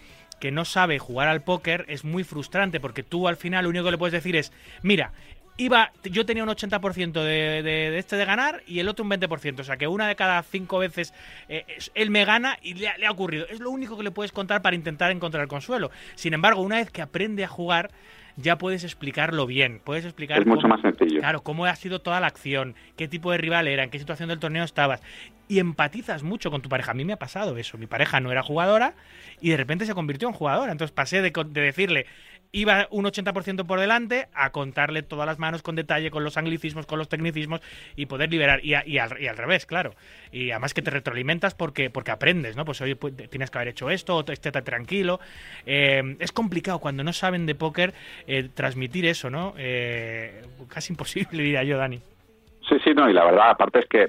B: que no sabe jugar al póker es muy frustrante porque tú al final lo único que le puedes decir es, mira, iba, yo tenía un 80% de, de, este de ganar y el otro un 20%, o sea que una de cada cinco veces eh, él me gana y le le ha ocurrido. Es lo único que le puedes contar para intentar encontrar el consuelo. Sin embargo, una vez que aprende a jugar, ya puedes explicarlo bien, puedes explicar
I: Es mucho
B: cómo-
I: más sencillo.
B: Claro, cómo ha sido toda la acción, qué tipo de rival era, en qué situación del torneo estabas. Y empatizas mucho con tu pareja. A mí me ha pasado eso. Mi pareja no era jugadora y de repente se convirtió en jugadora. Entonces pasé de decirle, iba un 80% por delante, a contarle todas las manos con detalle, con los anglicismos, con los tecnicismos y poder liberar. Y, a- y al, y al revés, claro. Y además que te retroalimentas porque, porque aprendes, ¿no? Pues oye, pues, tienes que haber hecho esto, estate tranquilo. Eh, es complicado cuando no saben de póker eh, transmitir eso, ¿no? Eh, casi imposible, diría yo, Dani.
I: Sí, sí, no, y la verdad, aparte es que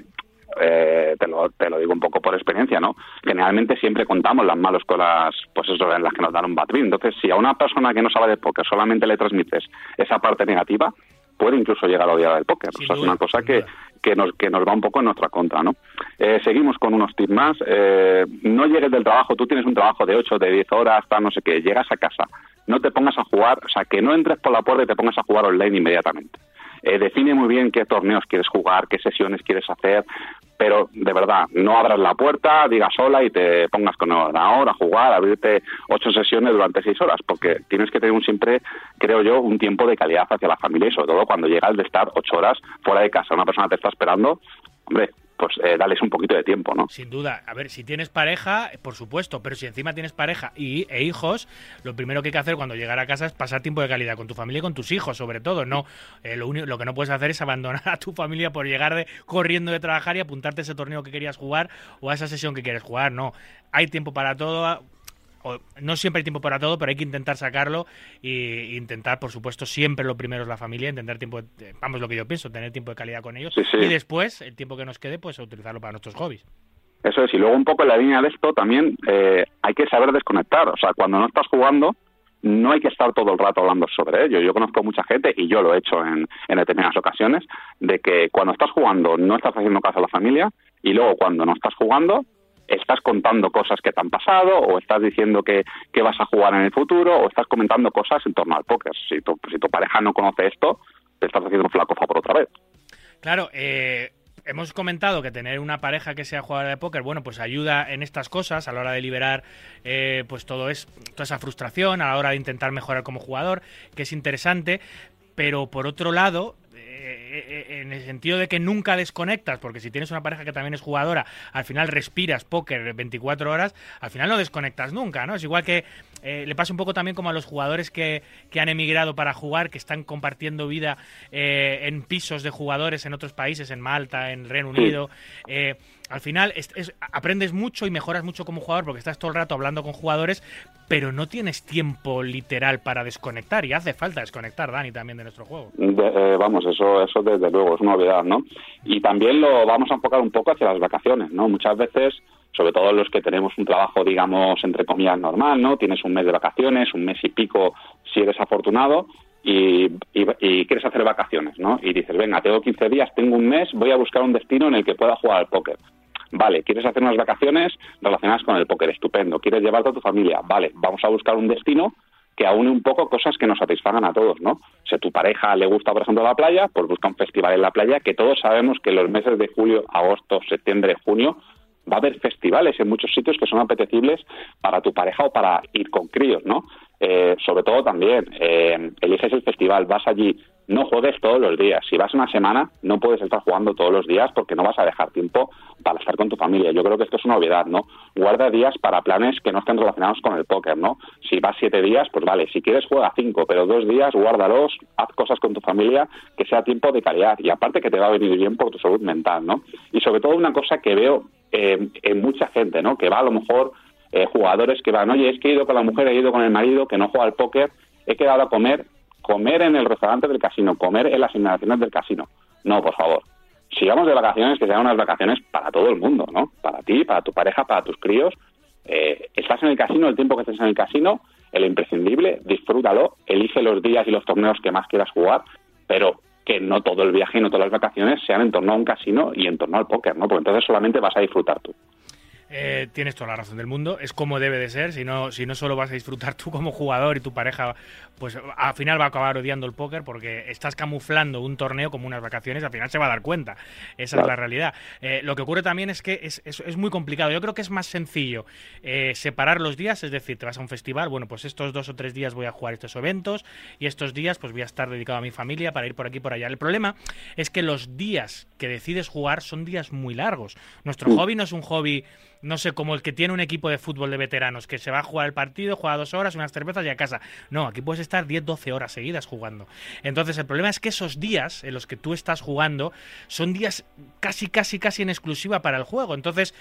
I: eh, te, lo, te lo digo un poco por experiencia, ¿no? Generalmente siempre contamos las malas cosas, pues eso, en las que nos dan un bad win. Entonces, si a una persona que no sabe de póker solamente le transmites esa parte negativa, puede incluso llegar a odiar el póker. O sea, es una cosa que, que nos, que nos va un poco en nuestra contra, ¿no? Eh, seguimos con unos tips más. Eh, no llegues del trabajo, tú tienes un trabajo de 8, de 10 horas, tal, no sé qué, llegas a casa, no te pongas a jugar, o sea, que no entres por la puerta y te pongas a jugar online inmediatamente. Eh, define muy bien qué torneos quieres jugar, qué sesiones quieres hacer, pero de verdad, no abras la puerta, digas hola y te pongas con ordenador a jugar, abrirte ocho sesiones durante seis horas, porque tienes que tener un siempre, creo yo, un tiempo de calidad hacia la familia y sobre todo cuando llegas de estar ocho horas fuera de casa, una persona te está esperando, hombre, pues eh, dales un poquito de tiempo, ¿no?
B: Sin duda. A ver, si tienes pareja, por supuesto, pero si encima tienes pareja y, e hijos, lo primero que hay que hacer cuando llegar a casa es pasar tiempo de calidad con tu familia y con tus hijos, sobre todo. No, eh, lo, único, lo que no puedes hacer es abandonar a tu familia por llegar de, corriendo de trabajar y apuntarte a ese torneo que querías jugar o a esa sesión que quieres jugar. No, hay tiempo para todo. O- no siempre hay tiempo para todo, pero hay que intentar sacarlo e intentar, por supuesto, siempre lo primero es la familia, intentar tiempo, de- vamos, lo que yo pienso, tener tiempo de calidad con ellos
I: Sí, sí.
B: y después, el tiempo que nos quede, pues utilizarlo para nuestros hobbies.
I: Eso es, y luego un poco en la línea de esto también eh, hay que saber desconectar. O sea, cuando no estás jugando, no hay que estar todo el rato hablando sobre ello. Yo conozco mucha gente, y yo lo he hecho en, en determinadas ocasiones, de que cuando estás jugando no estás haciendo caso a la familia, y luego cuando no estás jugando estás contando cosas que te han pasado, o estás diciendo que, que vas a jugar en el futuro, o estás comentando cosas en torno al póker. Si tu, pareja no conoce esto, te estás haciendo un flaco favor otra vez.
B: Claro, eh, hemos comentado que tener una pareja que sea jugadora de póker, bueno, pues ayuda en estas cosas a la hora de liberar eh, pues todo es, toda esa frustración, a la hora de intentar mejorar como jugador, que es interesante, pero por otro lado, eh, en el sentido de que nunca desconectas, porque si tienes una pareja que también es jugadora, al final respiras póker 24 horas, al final no desconectas nunca, ¿no? Es igual que eh, le pasa un poco también como a los jugadores que, que han emigrado para jugar, que están compartiendo vida eh, en pisos de jugadores en otros países, en Malta, en Reino Unido. Al final es- es- aprendes mucho y mejoras mucho como jugador porque estás todo el rato hablando con jugadores, pero no tienes tiempo literal para desconectar y hace falta desconectar, Dani, también de nuestro juego.
I: Eh, vamos, eso, eso desde luego es una obviedad, ¿no? Y también lo vamos a enfocar un poco hacia las vacaciones, ¿no? Muchas veces, sobre todo los que tenemos un trabajo, digamos, entre comillas, normal, ¿no? Tienes un mes de vacaciones, un mes y pico si eres afortunado y, y- y quieres hacer vacaciones, ¿no? Y dices, venga, tengo 15 días, tengo un mes, voy a buscar un destino en el que pueda jugar al póker. Vale, ¿quieres hacer unas vacaciones relacionadas con el póker? Estupendo. ¿Quieres llevarte a tu familia? Vale, vamos a buscar un destino que aúne un poco cosas que nos satisfagan a todos, ¿no? Si a tu pareja le gusta, por ejemplo, la playa, pues busca un festival en la playa, que todos sabemos que en los meses de julio, agosto, septiembre, junio, va a haber festivales en muchos sitios que son apetecibles para tu pareja o para ir con críos, ¿no? Eh, sobre todo también, eh, eliges el festival, vas allí, no juegues todos los días. Si vas una semana, no puedes estar jugando todos los días porque no vas a dejar tiempo para estar con tu familia. Yo creo que esto es una obviedad, ¿no? Guarda días para planes que no estén relacionados con el póker, ¿no? Si vas siete días, pues vale, si quieres juega cinco, pero dos días guárdalos, haz cosas con tu familia que sea tiempo de calidad y aparte que te va a venir bien por tu salud mental, ¿no? Y sobre todo una cosa que veo eh, en mucha gente, ¿no? Que va a lo mejor eh, jugadores que van, oye, es que he ido con la mujer, he ido con el marido, que no juega al póker, he quedado a comer, comer en el restaurante del casino, comer en las instalaciones del casino. No, por favor. Si vamos de vacaciones, que sean unas vacaciones para todo el mundo, ¿no? Para ti, para tu pareja, para tus críos. Eh, estás en el casino, el tiempo que estés en el casino, el imprescindible, disfrútalo, elige los días y los torneos que más quieras jugar, pero que no todo el viaje y no todas las vacaciones sean en torno a un casino y en torno al póker, ¿no? Porque entonces solamente vas a disfrutar tú.
B: Eh, tienes toda la razón del mundo, es como debe de ser, si no, si no solo vas a disfrutar tú como jugador y tu pareja, pues al final va a acabar odiando el póker porque estás camuflando un torneo como unas vacaciones, al final se va a dar cuenta, esa es la realidad. Eh, lo que ocurre también es que es, es- es muy complicado, yo creo que es más sencillo eh, separar los días, es decir, te vas a un festival, bueno, pues estos dos o tres días voy a jugar estos eventos y estos días pues voy a estar dedicado a mi familia para ir por aquí y por allá. El problema es que los días que decides jugar son días muy largos. Nuestro hobby no es un hobby no sé, como el que tiene un equipo de fútbol de veteranos, que se va a jugar el partido, juega dos horas, unas cervezas y a casa. No, aquí puedes estar 10, 12 horas seguidas jugando. Entonces, el problema es que esos días en los que tú estás jugando son días casi, casi, casi en exclusiva para el juego. Entonces,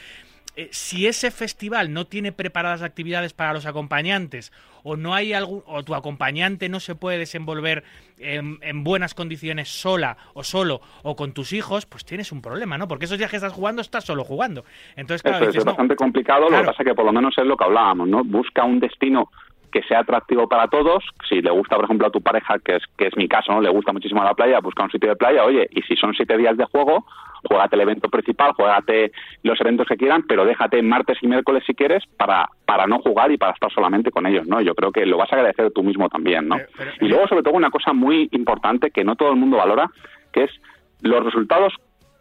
B: eh, si ese festival no tiene preparadas actividades para los acompañantes o no hay algún o tu acompañante no se puede desenvolver en, en buenas condiciones sola o solo o con tus hijos, pues tienes un problema, ¿no? Porque esos días que estás jugando estás solo jugando. Entonces, claro,
I: Eso es,
B: dices,
I: es
B: no,
I: bastante complicado, lo que pasa es que por lo menos es lo que hablábamos, ¿no? Busca un destino que sea atractivo para todos. Si le gusta, por ejemplo, a tu pareja, que es, que es mi caso, ¿no? le gusta muchísimo la playa, busca un sitio de playa, oye, y si son siete días de juego, juégate el evento principal, juégate los eventos que quieran, pero déjate martes y miércoles si quieres para, para no jugar y para estar solamente con ellos, ¿no? Yo creo que lo vas a agradecer tú mismo también, ¿no? y luego, sobre todo, una cosa muy importante que no todo el mundo valora, que es los resultados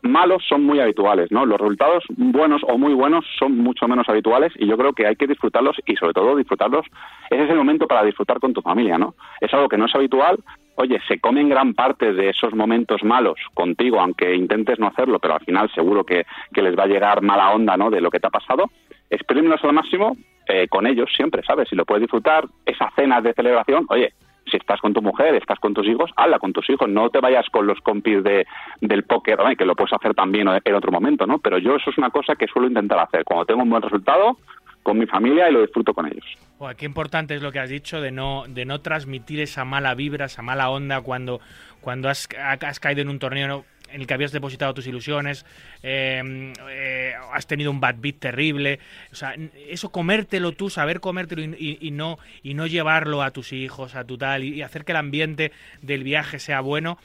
I: malos son muy habituales, ¿no? Los resultados buenos o muy buenos son mucho menos habituales y yo creo que hay que disfrutarlos y sobre todo disfrutarlos. Ese es el momento para disfrutar con tu familia, ¿no? Es algo que no es habitual. Oye, se comen gran parte de esos momentos malos contigo, aunque intentes no hacerlo, pero al final seguro que, que les va a llegar mala onda, ¿no? De lo que te ha pasado. Exprímelos al máximo eh, con ellos siempre, ¿sabes? Si lo puedes disfrutar, esas cenas de celebración, oye, si estás con tu mujer, estás con tus hijos, habla con tus hijos, no te vayas con los compis de, del póker, que lo puedes hacer también en otro momento, ¿no? Pero yo eso es una cosa que suelo intentar hacer. Cuando tengo un buen resultado, con mi familia y lo disfruto con ellos.
B: Qué importante es lo que has dicho de no, de no transmitir esa mala vibra, esa mala onda cuando, cuando has, has caído en un torneo. En el que habías depositado tus ilusiones, eh, eh, has tenido un bad beat terrible, o sea, eso comértelo tú, saber comértelo y, y- no y no llevarlo a tus hijos, a tu tal y hacer que el ambiente del viaje sea bueno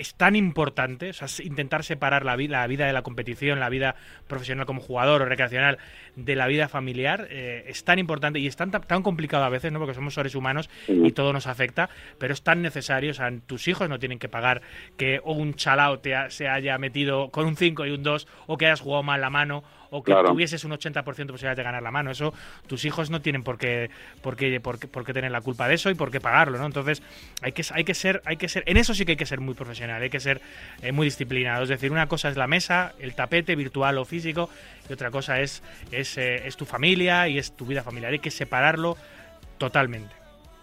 B: es tan importante, o sea, intentar separar la, vi- la vida de la competición, la vida profesional como jugador o recreacional de la vida familiar, eh, es tan importante y es tan, tan complicado a veces, ¿no? Porque somos seres humanos y todo nos afecta, pero es tan necesario, o sea, tus hijos no tienen que pagar que o un chalao te ha- se haya metido con un 5 y un 2 o que hayas jugado mal la mano o que
I: Claro.
B: tuvieses un 80% de posibilidades de ganar la mano. Eso tus hijos no tienen por qué, por qué, por qué, por qué tener la culpa de eso y por qué pagarlo, ¿no? Entonces hay que, hay que ser, hay que ser, en eso sí que hay que ser muy profesional, hay que ser eh, muy disciplinado. Es decir, una cosa es la mesa, el tapete virtual o físico, y otra cosa es, es, eh, es tu familia y es tu vida familiar. Hay que separarlo totalmente.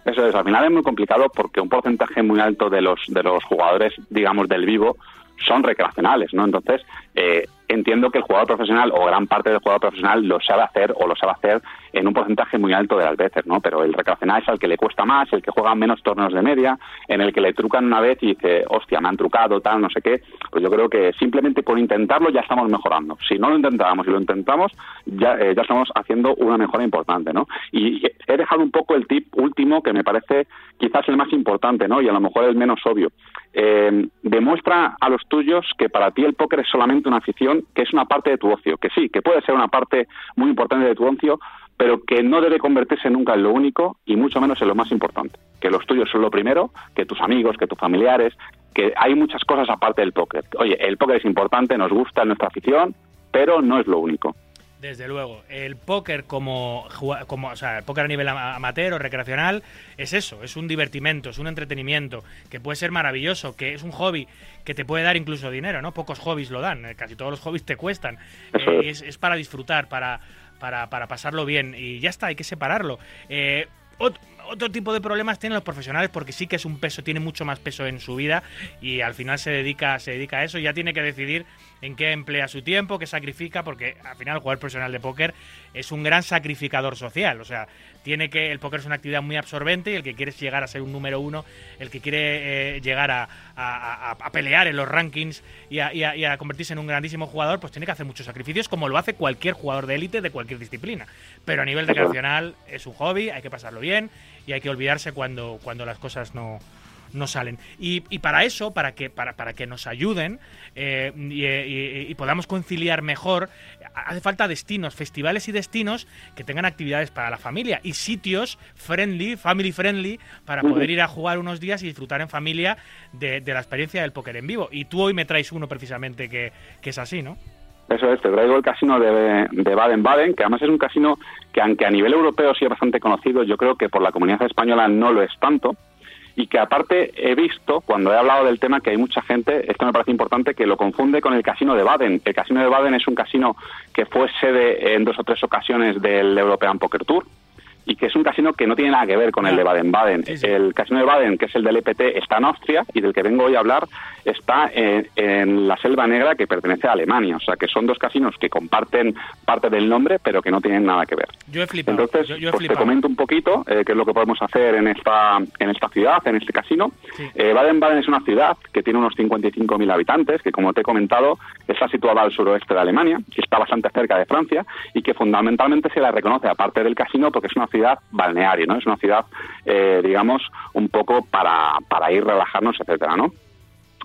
I: Eso es, al final es muy complicado porque un porcentaje muy alto de los de los jugadores, digamos, del vivo son recreacionales, ¿no? Entonces, eh, entiendo que el jugador profesional o gran parte del jugador profesional lo sabe hacer o lo sabe hacer en un porcentaje muy alto de las veces, ¿no? Pero el recreacional es al que le cuesta más, el que juega menos torneos de media, en el que le trucan una vez y dice, hostia, me han trucado, tal, no sé qué. Pues yo creo que simplemente por intentarlo ya estamos mejorando. Si no lo intentábamos y lo intentamos, ya, eh, ya estamos haciendo una mejora importante, ¿no? Y he dejado un poco el tip último que me parece quizás el más importante, ¿no? Y a lo mejor el menos obvio. Eh, demuestra a los tuyos que para ti el póker es solamente una afición, que es una parte de tu ocio, que sí, que puede ser una parte muy importante de tu ocio, pero que no debe convertirse nunca en lo único y mucho menos en lo más importante. Que los tuyos son lo primero, que tus amigos, que tus familiares, que hay muchas cosas aparte del póker. Oye, el póker es importante, nos gusta, es nuestra afición, pero no es lo único.
B: Desde luego, el póker como, como o sea, el póker a nivel ama- amateur o recreacional es eso, es un divertimento, es un entretenimiento que puede ser maravilloso, que es un hobby que te puede dar incluso dinero, ¿no? Pocos hobbies lo dan, eh, casi todos los hobbies te cuestan. Eh,
I: es.
B: es, para disfrutar, para, para, para pasarlo bien y ya está, hay que separarlo. Eh, ot- otro tipo de problemas tienen los profesionales porque sí que es un peso, tiene mucho más peso en su vida y al final se dedica, se dedica a eso y ya tiene que decidir en qué emplea su tiempo, qué sacrifica, porque al final el jugador profesional de póker es un gran sacrificador social. O sea, tiene que. El póker es una actividad muy absorbente y el que quiere llegar a ser un número uno, el que quiere eh, llegar a, a- pelear en los rankings y a, y y a convertirse en un grandísimo jugador, pues tiene que hacer muchos sacrificios, como lo hace cualquier jugador de élite de cualquier disciplina. Pero a nivel recreacional es un hobby, hay que pasarlo bien y hay que olvidarse cuando, cuando las cosas no, no salen. Y, y para eso, para que, para, para que nos ayuden eh, y, y- y podamos conciliar mejor, hace falta destinos, festivales y destinos que tengan actividades para la familia y sitios friendly, family friendly, para poder ir a jugar unos días y disfrutar en familia de, de la experiencia del póker en vivo. Y tú hoy me traes uno precisamente que, que es así, ¿no?
I: Eso es, te traigo el casino de, de Baden-Baden, que además es un casino que aunque a nivel europeo sí es bastante conocido, yo creo que por la comunidad española no lo es tanto. Y que aparte he visto, cuando he hablado del tema, que hay mucha gente, esto me parece importante, que lo confunde con el casino de Baden. El casino de Baden es un casino que fue sede en dos o tres ocasiones del European Poker Tour y que es un casino que no tiene nada que ver con el de Baden-Baden. El casino de Baden, que es el del EPT, está en Austria y del que vengo hoy a hablar está en, en la Selva Negra que pertenece a Alemania. O sea, que son dos casinos que comparten parte del nombre, pero que no tienen nada que ver.
B: Yo he flipado.
I: Entonces,
B: yo, yo he
I: pues te
B: flipado.
I: comento un poquito eh, qué es lo que podemos hacer en esta, en esta ciudad, en este casino. Eh, Baden-Baden es una ciudad que tiene unos 55.000 habitantes, que como te he comentado, está situada al suroeste de Alemania, que está bastante cerca de Francia y que fundamentalmente se la reconoce, aparte del casino, porque es una ciudad ciudad balneario, ¿no? Es una ciudad, eh, digamos, un poco para, para ir relajarnos, etcétera, ¿no?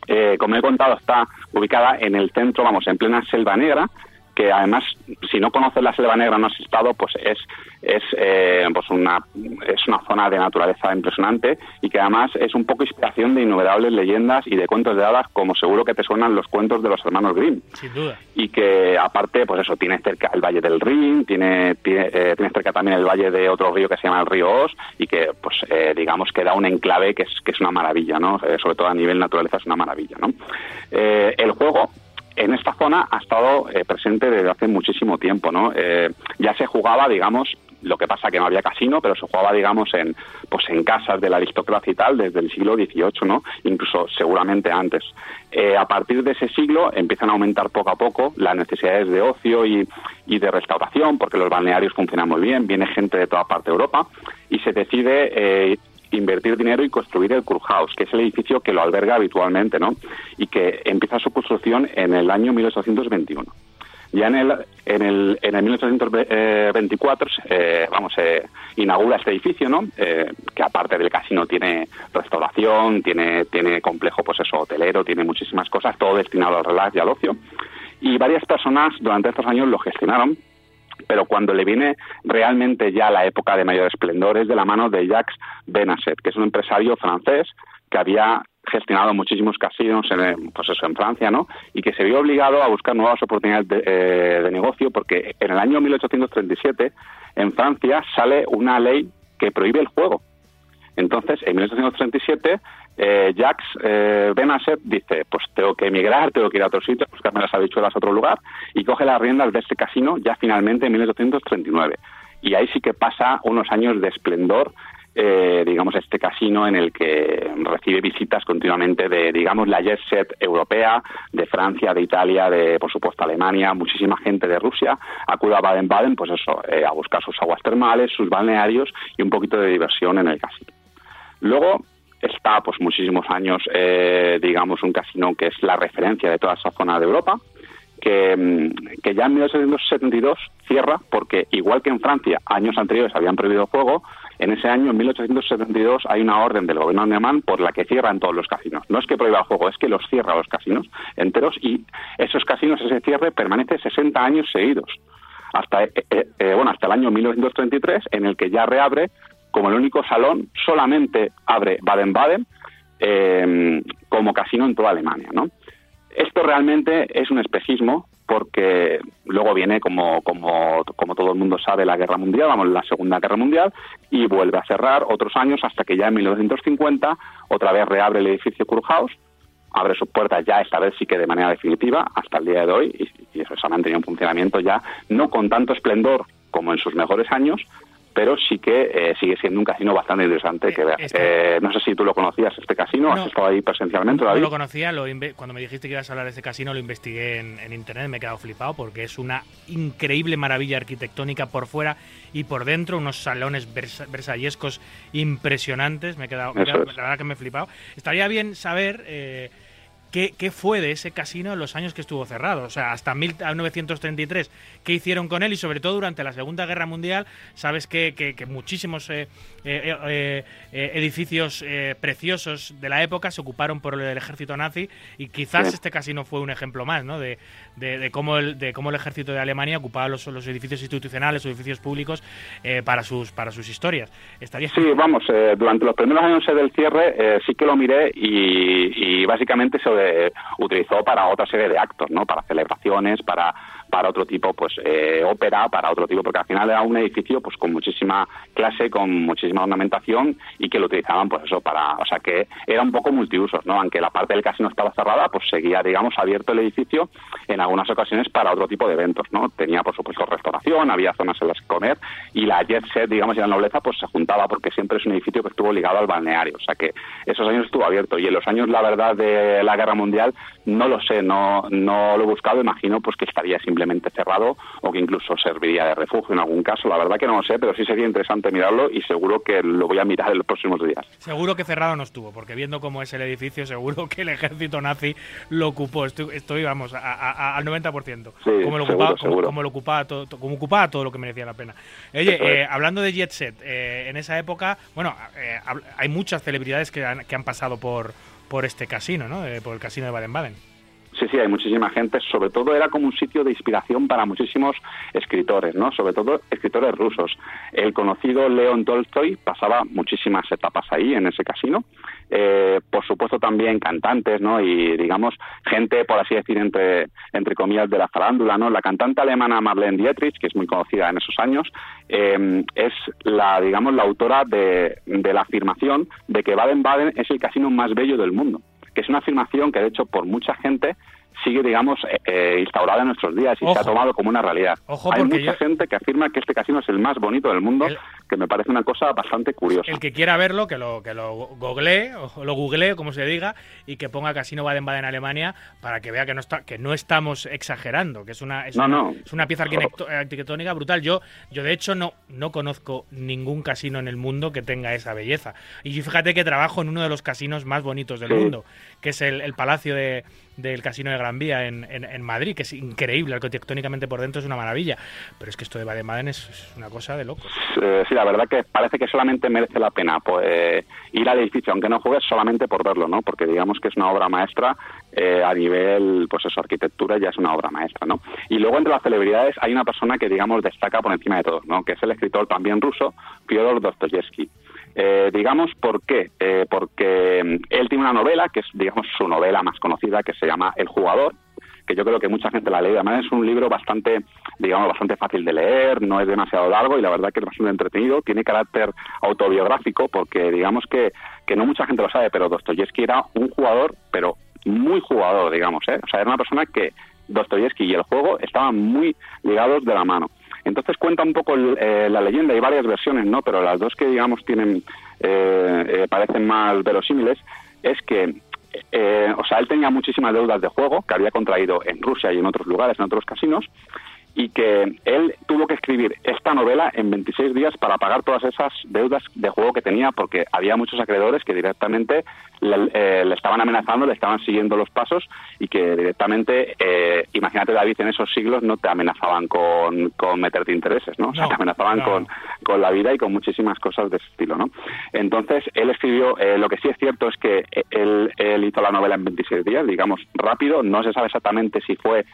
I: Eh, como he contado, está ubicada en el centro, vamos, en plena selva negra, que además, si no conoces la selva negra, no has estado, pues es es eh, pues una es una zona de naturaleza impresionante y que además es un poco inspiración de innumerables leyendas y de cuentos de hadas, como seguro que te suenan los cuentos de los hermanos Grimm.
B: Sin duda.
I: y que aparte pues eso tiene cerca el valle del Rin tiene tiene, eh, tiene cerca también el valle de otro río que se llama el río Os y que pues eh, digamos que da un enclave que es que es una maravilla no Eh, sobre todo a nivel naturaleza es una maravilla no Eh, el juego en esta zona ha estado eh, presente desde hace muchísimo tiempo, ¿no? Eh, ya se jugaba, digamos, lo que pasa que no había casino, pero se jugaba, digamos, en pues en casas de la aristocracia y tal desde el siglo XVIII, ¿no? Incluso seguramente antes. Eh, a partir de ese siglo empiezan a aumentar poco a poco las necesidades de ocio y, y de restauración, porque los balnearios funcionan muy bien, viene gente de toda parte de Europa y se decide eh, invertir dinero y construir el Kurhaus, que es el edificio que lo alberga habitualmente, ¿no? Y que empieza su construcción en el año 1821. Ya en el, en el, en el 1824, eh, vamos, se inaugura este edificio, ¿no? Eh, que aparte del casino tiene restauración, tiene, tiene complejo, pues eso, hotelero, tiene muchísimas cosas, todo destinado al relax y al ocio. Y varias personas durante estos años lo gestionaron, pero cuando le viene realmente ya la época de mayor esplendor es de la mano de Jacques Benasset, que es un empresario francés que había gestionado muchísimos casinos en, pues eso, en Francia, ¿no? Y que se vio obligado a buscar nuevas oportunidades de, eh, de negocio porque en el año 1837 en Francia sale una ley que prohíbe el juego. Entonces, en 1837, eh, Jacques eh, Benasset dice, pues tengo que emigrar, tengo que ir a otro sitio, buscarme las habichuelas a otro lugar, y coge las riendas de este casino ya finalmente en 1839. Y ahí sí que pasa unos años de esplendor, eh, digamos, este casino en el que recibe visitas continuamente de, digamos, la jet set europea, de Francia, de Italia, de, por supuesto, Alemania, muchísima gente de Rusia, acude a Baden-Baden, pues eso, eh, a buscar sus aguas termales, sus balnearios y un poquito de diversión en el casino. Luego está pues muchísimos años, eh, digamos, un casino que es la referencia de toda esa zona de Europa, que, mm, que ya en 1872 cierra porque, igual que en Francia, años anteriores habían prohibido juego, en ese año, en 1872, hay una orden del gobierno alemán por la que cierran todos los casinos. No es que prohíba el juego, es que los cierra los casinos enteros y esos casinos, ese cierre, permanece 60 años seguidos. Hasta, eh, eh, eh, bueno, hasta el año 1933, en el que ya reabre como el único salón, solamente abre Baden-Baden eh, como casino en toda Alemania, ¿no? Esto realmente es un espejismo porque luego viene, como, como, como todo el mundo sabe, la Guerra Mundial, vamos, la Segunda Guerra Mundial, y vuelve a cerrar otros años hasta que ya en 1950 otra vez reabre el edificio Kurhaus, abre sus puertas ya esta vez sí que de manera definitiva hasta el día de hoy y, eso se ha mantenido en funcionamiento ya no con tanto esplendor como en sus mejores años, pero sí que eh, sigue siendo un casino bastante interesante que
B: este-
I: Eh, no sé si tú lo conocías, este casino, has estado ahí presencialmente,
B: No
I: David.
B: lo conocía, lo cuando me dijiste que ibas a hablar de este casino lo investigué en, en internet, me he quedado flipado porque es una increíble maravilla arquitectónica por fuera y por dentro, unos salones versa- versallescos impresionantes, me he quedado, me he quedado- la verdad que me he flipado. Estaría bien saber eh, qué, qué fue de ese casino en los años que estuvo cerrado, o sea, hasta 1933, qué hicieron con él y sobre todo durante la Segunda Guerra Mundial, sabes que, que- que muchísimos eh, eh, eh, eh, edificios eh, preciosos de la época se ocuparon por el ejército nazi y quizás este casino fue un ejemplo más, ¿no? De, de- de cómo el de cómo el ejército de Alemania ocupaba los, los edificios institucionales, los edificios públicos eh, para sus para sus historias. Estaría
I: Sí, vamos, durante los primeros años del cierre sí que lo miré y, y básicamente se eh, utilizó para otra serie de actos, ¿no? Para celebraciones, para para otro tipo, pues eh, ópera, para otro tipo, porque al final era un edificio pues con muchísima clase, con muchísima ornamentación y que lo utilizaban pues eso para, o sea que era un poco multiusos, ¿no? Aunque la parte del casino estaba cerrada, pues seguía, digamos, abierto el edificio en algunas ocasiones para otro tipo de eventos, ¿no? Tenía, por supuesto, restauración, había zonas en las que comer y la jet set, digamos, y la nobleza, pues se juntaba porque siempre es un edificio que estuvo ligado al balneario, o sea que esos años estuvo abierto y en los años, la verdad, de la Guerra Mundial, no lo sé, no, no lo he buscado, imagino pues que estaría simplemente posiblemente cerrado o que incluso serviría de refugio en algún caso. La verdad que no lo sé, pero sí sería interesante mirarlo y seguro que lo voy a mirar en los próximos días.
B: Seguro que cerrado no estuvo, porque viendo cómo es el edificio, seguro que el ejército nazi lo ocupó. Estoy, estoy, vamos, a- a- al 90%.
I: Sí,
B: como, lo
I: seguro,
B: ocupaba, como,
I: seguro.
B: como lo ocupaba todo, to- como ocupaba todo lo que merecía la pena. Oye, eh, hablando de Jet Set, eh, en esa época, bueno, eh, hay muchas celebridades que han, que han pasado por, por este casino, ¿no? Eh, por el casino de Baden-Baden.
I: Sí, sí, hay muchísima gente. Sobre todo era como un sitio de inspiración para muchísimos escritores, ¿no? Sobre todo escritores rusos. El conocido León Tolstoy pasaba muchísimas etapas ahí, en ese casino. Eh, por supuesto también cantantes, ¿no? Y digamos, gente, por así decir, entre, entre comillas, de la farándula, ¿no? La cantante alemana Marlene Dietrich, que es muy conocida en esos años, eh, es la, digamos, la autora de, de la afirmación de que Baden-Baden es el casino más bello del mundo que es una afirmación que de hecho por mucha gente sigue, digamos, eh, eh, instaurada en nuestros días y
B: Ojo.
I: se ha tomado como una realidad.
B: Ojo,
I: Hay mucha
B: yo-
I: gente que afirma que este casino es el más bonito del mundo,
B: El-
I: que me parece una cosa bastante curiosa.
B: El que quiera verlo, que lo, que lo googlee, o lo googlee, como se diga, y que ponga Casino Baden-Baden Alemania para que vea que no está, que no estamos exagerando, que es una, es
I: No,
B: una,
I: no.
B: es una pieza arquitectónica brutal. Yo, yo de hecho no, no conozco ningún casino en el mundo que tenga esa belleza. Y fíjate que trabajo en uno de los casinos más bonitos del
I: Sí.
B: mundo, que es el, Palacio de, del Casino de Gran Vía en, Madrid, que es increíble, arquitectónicamente por dentro es una maravilla. Pero es que esto de Baden-Baden es, es una cosa de locos.
I: Eh, sí, la verdad que parece que solamente merece la pena pues, ir al edificio, aunque no juegues solamente por verlo, ¿no? Porque digamos que es una obra maestra eh, a nivel, pues eso, arquitectura ya es una obra maestra, ¿no? Y luego entre las celebridades hay una persona que, digamos, destaca por encima de todos, ¿no? Que es el escritor también ruso, Fyodor Dostoyevsky. Eh, digamos, ¿por qué? Eh, porque mm, él tiene una novela, que es, digamos, su novela más conocida, que se llama El jugador, que yo creo que mucha gente la lee. Además es un libro bastante, digamos, bastante fácil de leer, no es demasiado largo y la verdad que es bastante entretenido. Tiene carácter autobiográfico porque digamos que, que no mucha gente lo sabe, pero Dostoyevsky era un jugador, pero muy jugador, digamos, ¿eh? O sea, era una persona que Dostoyevsky y el juego estaban muy ligados de la mano. Entonces cuenta un poco el- eh, la leyenda, hay varias versiones, ¿no? Pero las dos que, digamos, tienen, eh, eh, parecen más verosímiles, es que eh, o sea, él tenía muchísimas deudas de juego que había contraído en Rusia y en otros lugares, en otros casinos, y que él tuvo que escribir esta novela en 26 días para pagar todas esas deudas de juego que tenía, porque había muchos acreedores que directamente le, eh, le estaban amenazando, le estaban siguiendo los pasos y que directamente, eh, imagínate David, en esos siglos no te amenazaban con, con meterte intereses, ¿no? O sea,
B: No,
I: te amenazaban
B: no.
I: con, con la vida y con muchísimas cosas de ese estilo, ¿no? Entonces, él escribió, eh, lo que sí es cierto es que él, él hizo la novela en 26 días, digamos, rápido, no se sabe exactamente si fue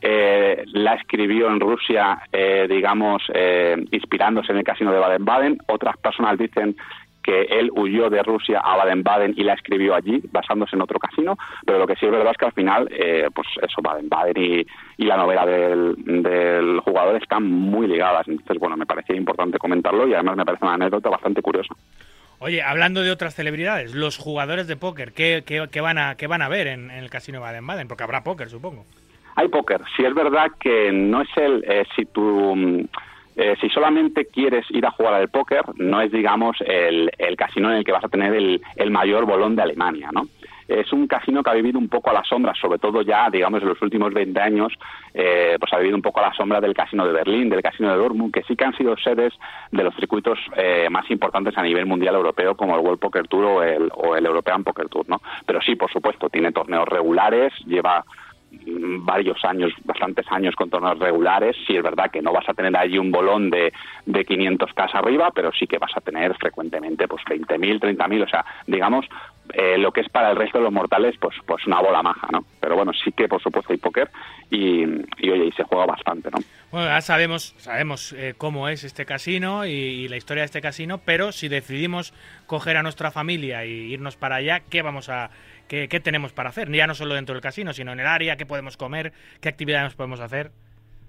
I: eh, la escribió en Rusia, eh, digamos, eh, inspirándose en el casino de Baden-Baden. Otras personas dicen que él huyó de Rusia a Baden-Baden y la escribió allí, basándose en otro casino. Pero lo que sí es verdad es que al final, eh, pues eso, Baden-Baden y, y la novela del, jugador están muy ligadas. Entonces, bueno, me parecía importante comentarlo y además me parece una anécdota bastante curiosa.
B: Oye, hablando de otras celebridades, los jugadores de póker, ¿qué, van, a, van a ver en, en el casino de Baden-Baden? Porque habrá póker, supongo.
I: Hay póker. Si es verdad que no es el. eh, si tú. mm, eh, si solamente quieres ir a jugar al póker, no es, digamos, el, el casino en el que vas a tener el, el mayor bolón de Alemania, ¿no? Es un casino que ha vivido un poco a la sombra, sobre todo ya, digamos, en los últimos 20 años, eh, pues ha vivido un poco a la sombra del casino de Berlín, del casino de Dortmund, que sí que han sido sedes de los circuitos eh, más importantes a nivel mundial europeo, como el World Poker Tour o el, o el European Poker Tour, ¿no? Pero sí, por supuesto, tiene torneos regulares, lleva varios años, bastantes años con torneos regulares. Sí es verdad que no vas a tener allí un bolón de, de 500 k arriba, pero sí que vas a tener frecuentemente pues 20.000, 30.000, o sea, digamos, eh, lo que es para el resto de los mortales, pues pues una bola maja, ¿no? Pero bueno, sí que por supuesto hay póker y, y oye, y se juega bastante, ¿no?
B: Bueno, ya sabemos, sabemos eh, cómo es este casino y, y la historia de este casino, pero si decidimos coger a nuestra familia y irnos para allá, ¿qué vamos a, qué, qué tenemos para hacer? Ya no solo dentro del casino, sino en el área, qué podemos comer, qué actividades podemos hacer.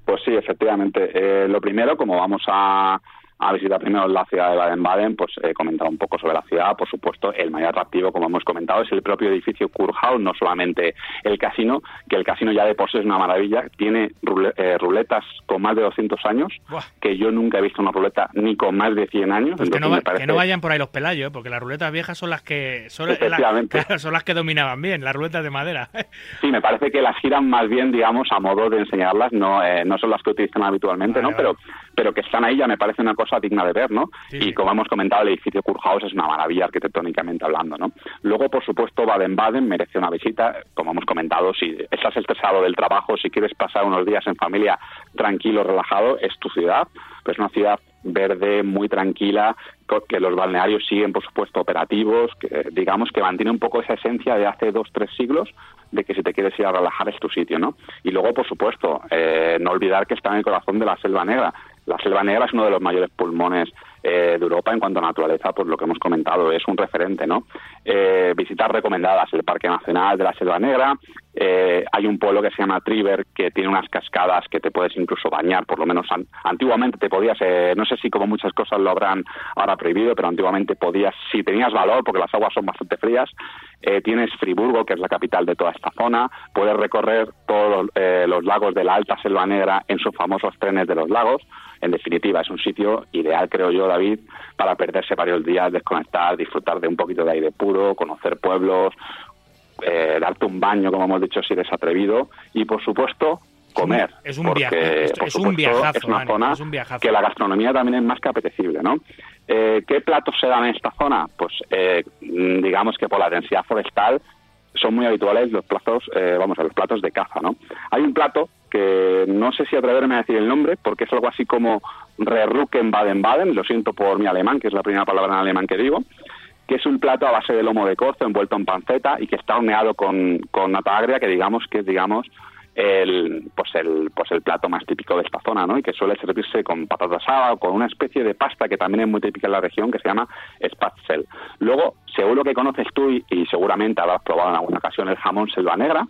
I: Pues sí, efectivamente. Eh, lo primero, como vamos a, a visitar primero la ciudad de Baden-Baden, pues he comentado un poco sobre la ciudad. Por supuesto, el mayor atractivo, como hemos comentado, es el propio edificio Kurhaus, no solamente el casino, que el casino ya de por sí es una maravilla. Tiene rule- eh, ruletas con más de 200 años,
B: Buah.
I: que yo nunca he visto una ruleta ni con más de 100 años.
B: Pues que, no va-
I: me parece-
B: que no vayan por ahí los pelayos, ¿eh? porque las ruletas viejas son las que son, las que dominaban bien, las ruletas de madera.
I: Sí, me parece que las giran más bien, digamos, a modo de enseñarlas, no, eh, no son las que utilizan habitualmente,
B: Vale,
I: ¿no? Pero, pero que están ahí ya me parece una cosa digna de ver, ¿no?
B: Sí,
I: y como hemos comentado, el edificio Kurhaus es una maravilla arquitectónicamente hablando, ¿no? Luego, por supuesto, Baden-Baden merece una visita, como hemos comentado, si estás estresado del trabajo, si quieres pasar unos días en familia tranquilo, relajado, es tu ciudad, pues es una ciudad verde, muy tranquila, que los balnearios siguen, por supuesto, operativos, que digamos que mantiene un poco esa esencia de hace dos, tres siglos, de que si te quieres ir a relajar es tu sitio, ¿no? Y luego, por supuesto, eh, no olvidar que está en el corazón de la Selva Negra. La Selva Negra es uno de los mayores pulmones eh, de Europa en cuanto a naturaleza, por lo que hemos comentado, es un referente, ¿no? Eh, visitas recomendadas el Parque Nacional de la Selva Negra, eh, hay un pueblo que se llama Triver que tiene unas cascadas que te puedes incluso bañar, por lo menos an- antiguamente te podías, eh, no sé si como muchas cosas lo habrán ahora prohibido, pero antiguamente podías, si tenías valor, porque las aguas son bastante frías, eh, tienes Friburgo, que es la capital de toda esta zona, puedes recorrer todos eh, los lagos de la Alta Selva Negra en sus famosos trenes de los lagos. En definitiva, es un sitio ideal, creo yo, David, para perderse varios días, desconectar, disfrutar de un poquito de aire puro, conocer pueblos, eh, darte un baño, como hemos dicho, si eres atrevido, y por supuesto, comer.
B: es un
I: porque,
B: viaje, esto
I: por
B: es un viajazo,
I: Es una zona
B: es un viajazo.
I: que la gastronomía también es más que apetecible, ¿no? Eh, ¿Qué platos se dan en esta zona? Pues eh, digamos que por la densidad forestal son muy habituales los platos, eh, vamos a los platos de caza, ¿no? Hay un plato que no sé si atreverme a decir el nombre, porque es algo así como Rerrucken Baden-Baden, lo siento por mi alemán, que es la primera palabra en alemán que digo, que es un plato a base de lomo de corzo envuelto en panceta y que está horneado con, con nata agria, que digamos que es, digamos, el, pues el, pues el plato más típico de esta zona, ¿no? Y que suele servirse con patata asada o con una especie de pasta que también es muy típica en la región, que se llama spatzel. Luego, seguro que conoces tú y, y seguramente habrás probado en alguna ocasión el jamón selva negra,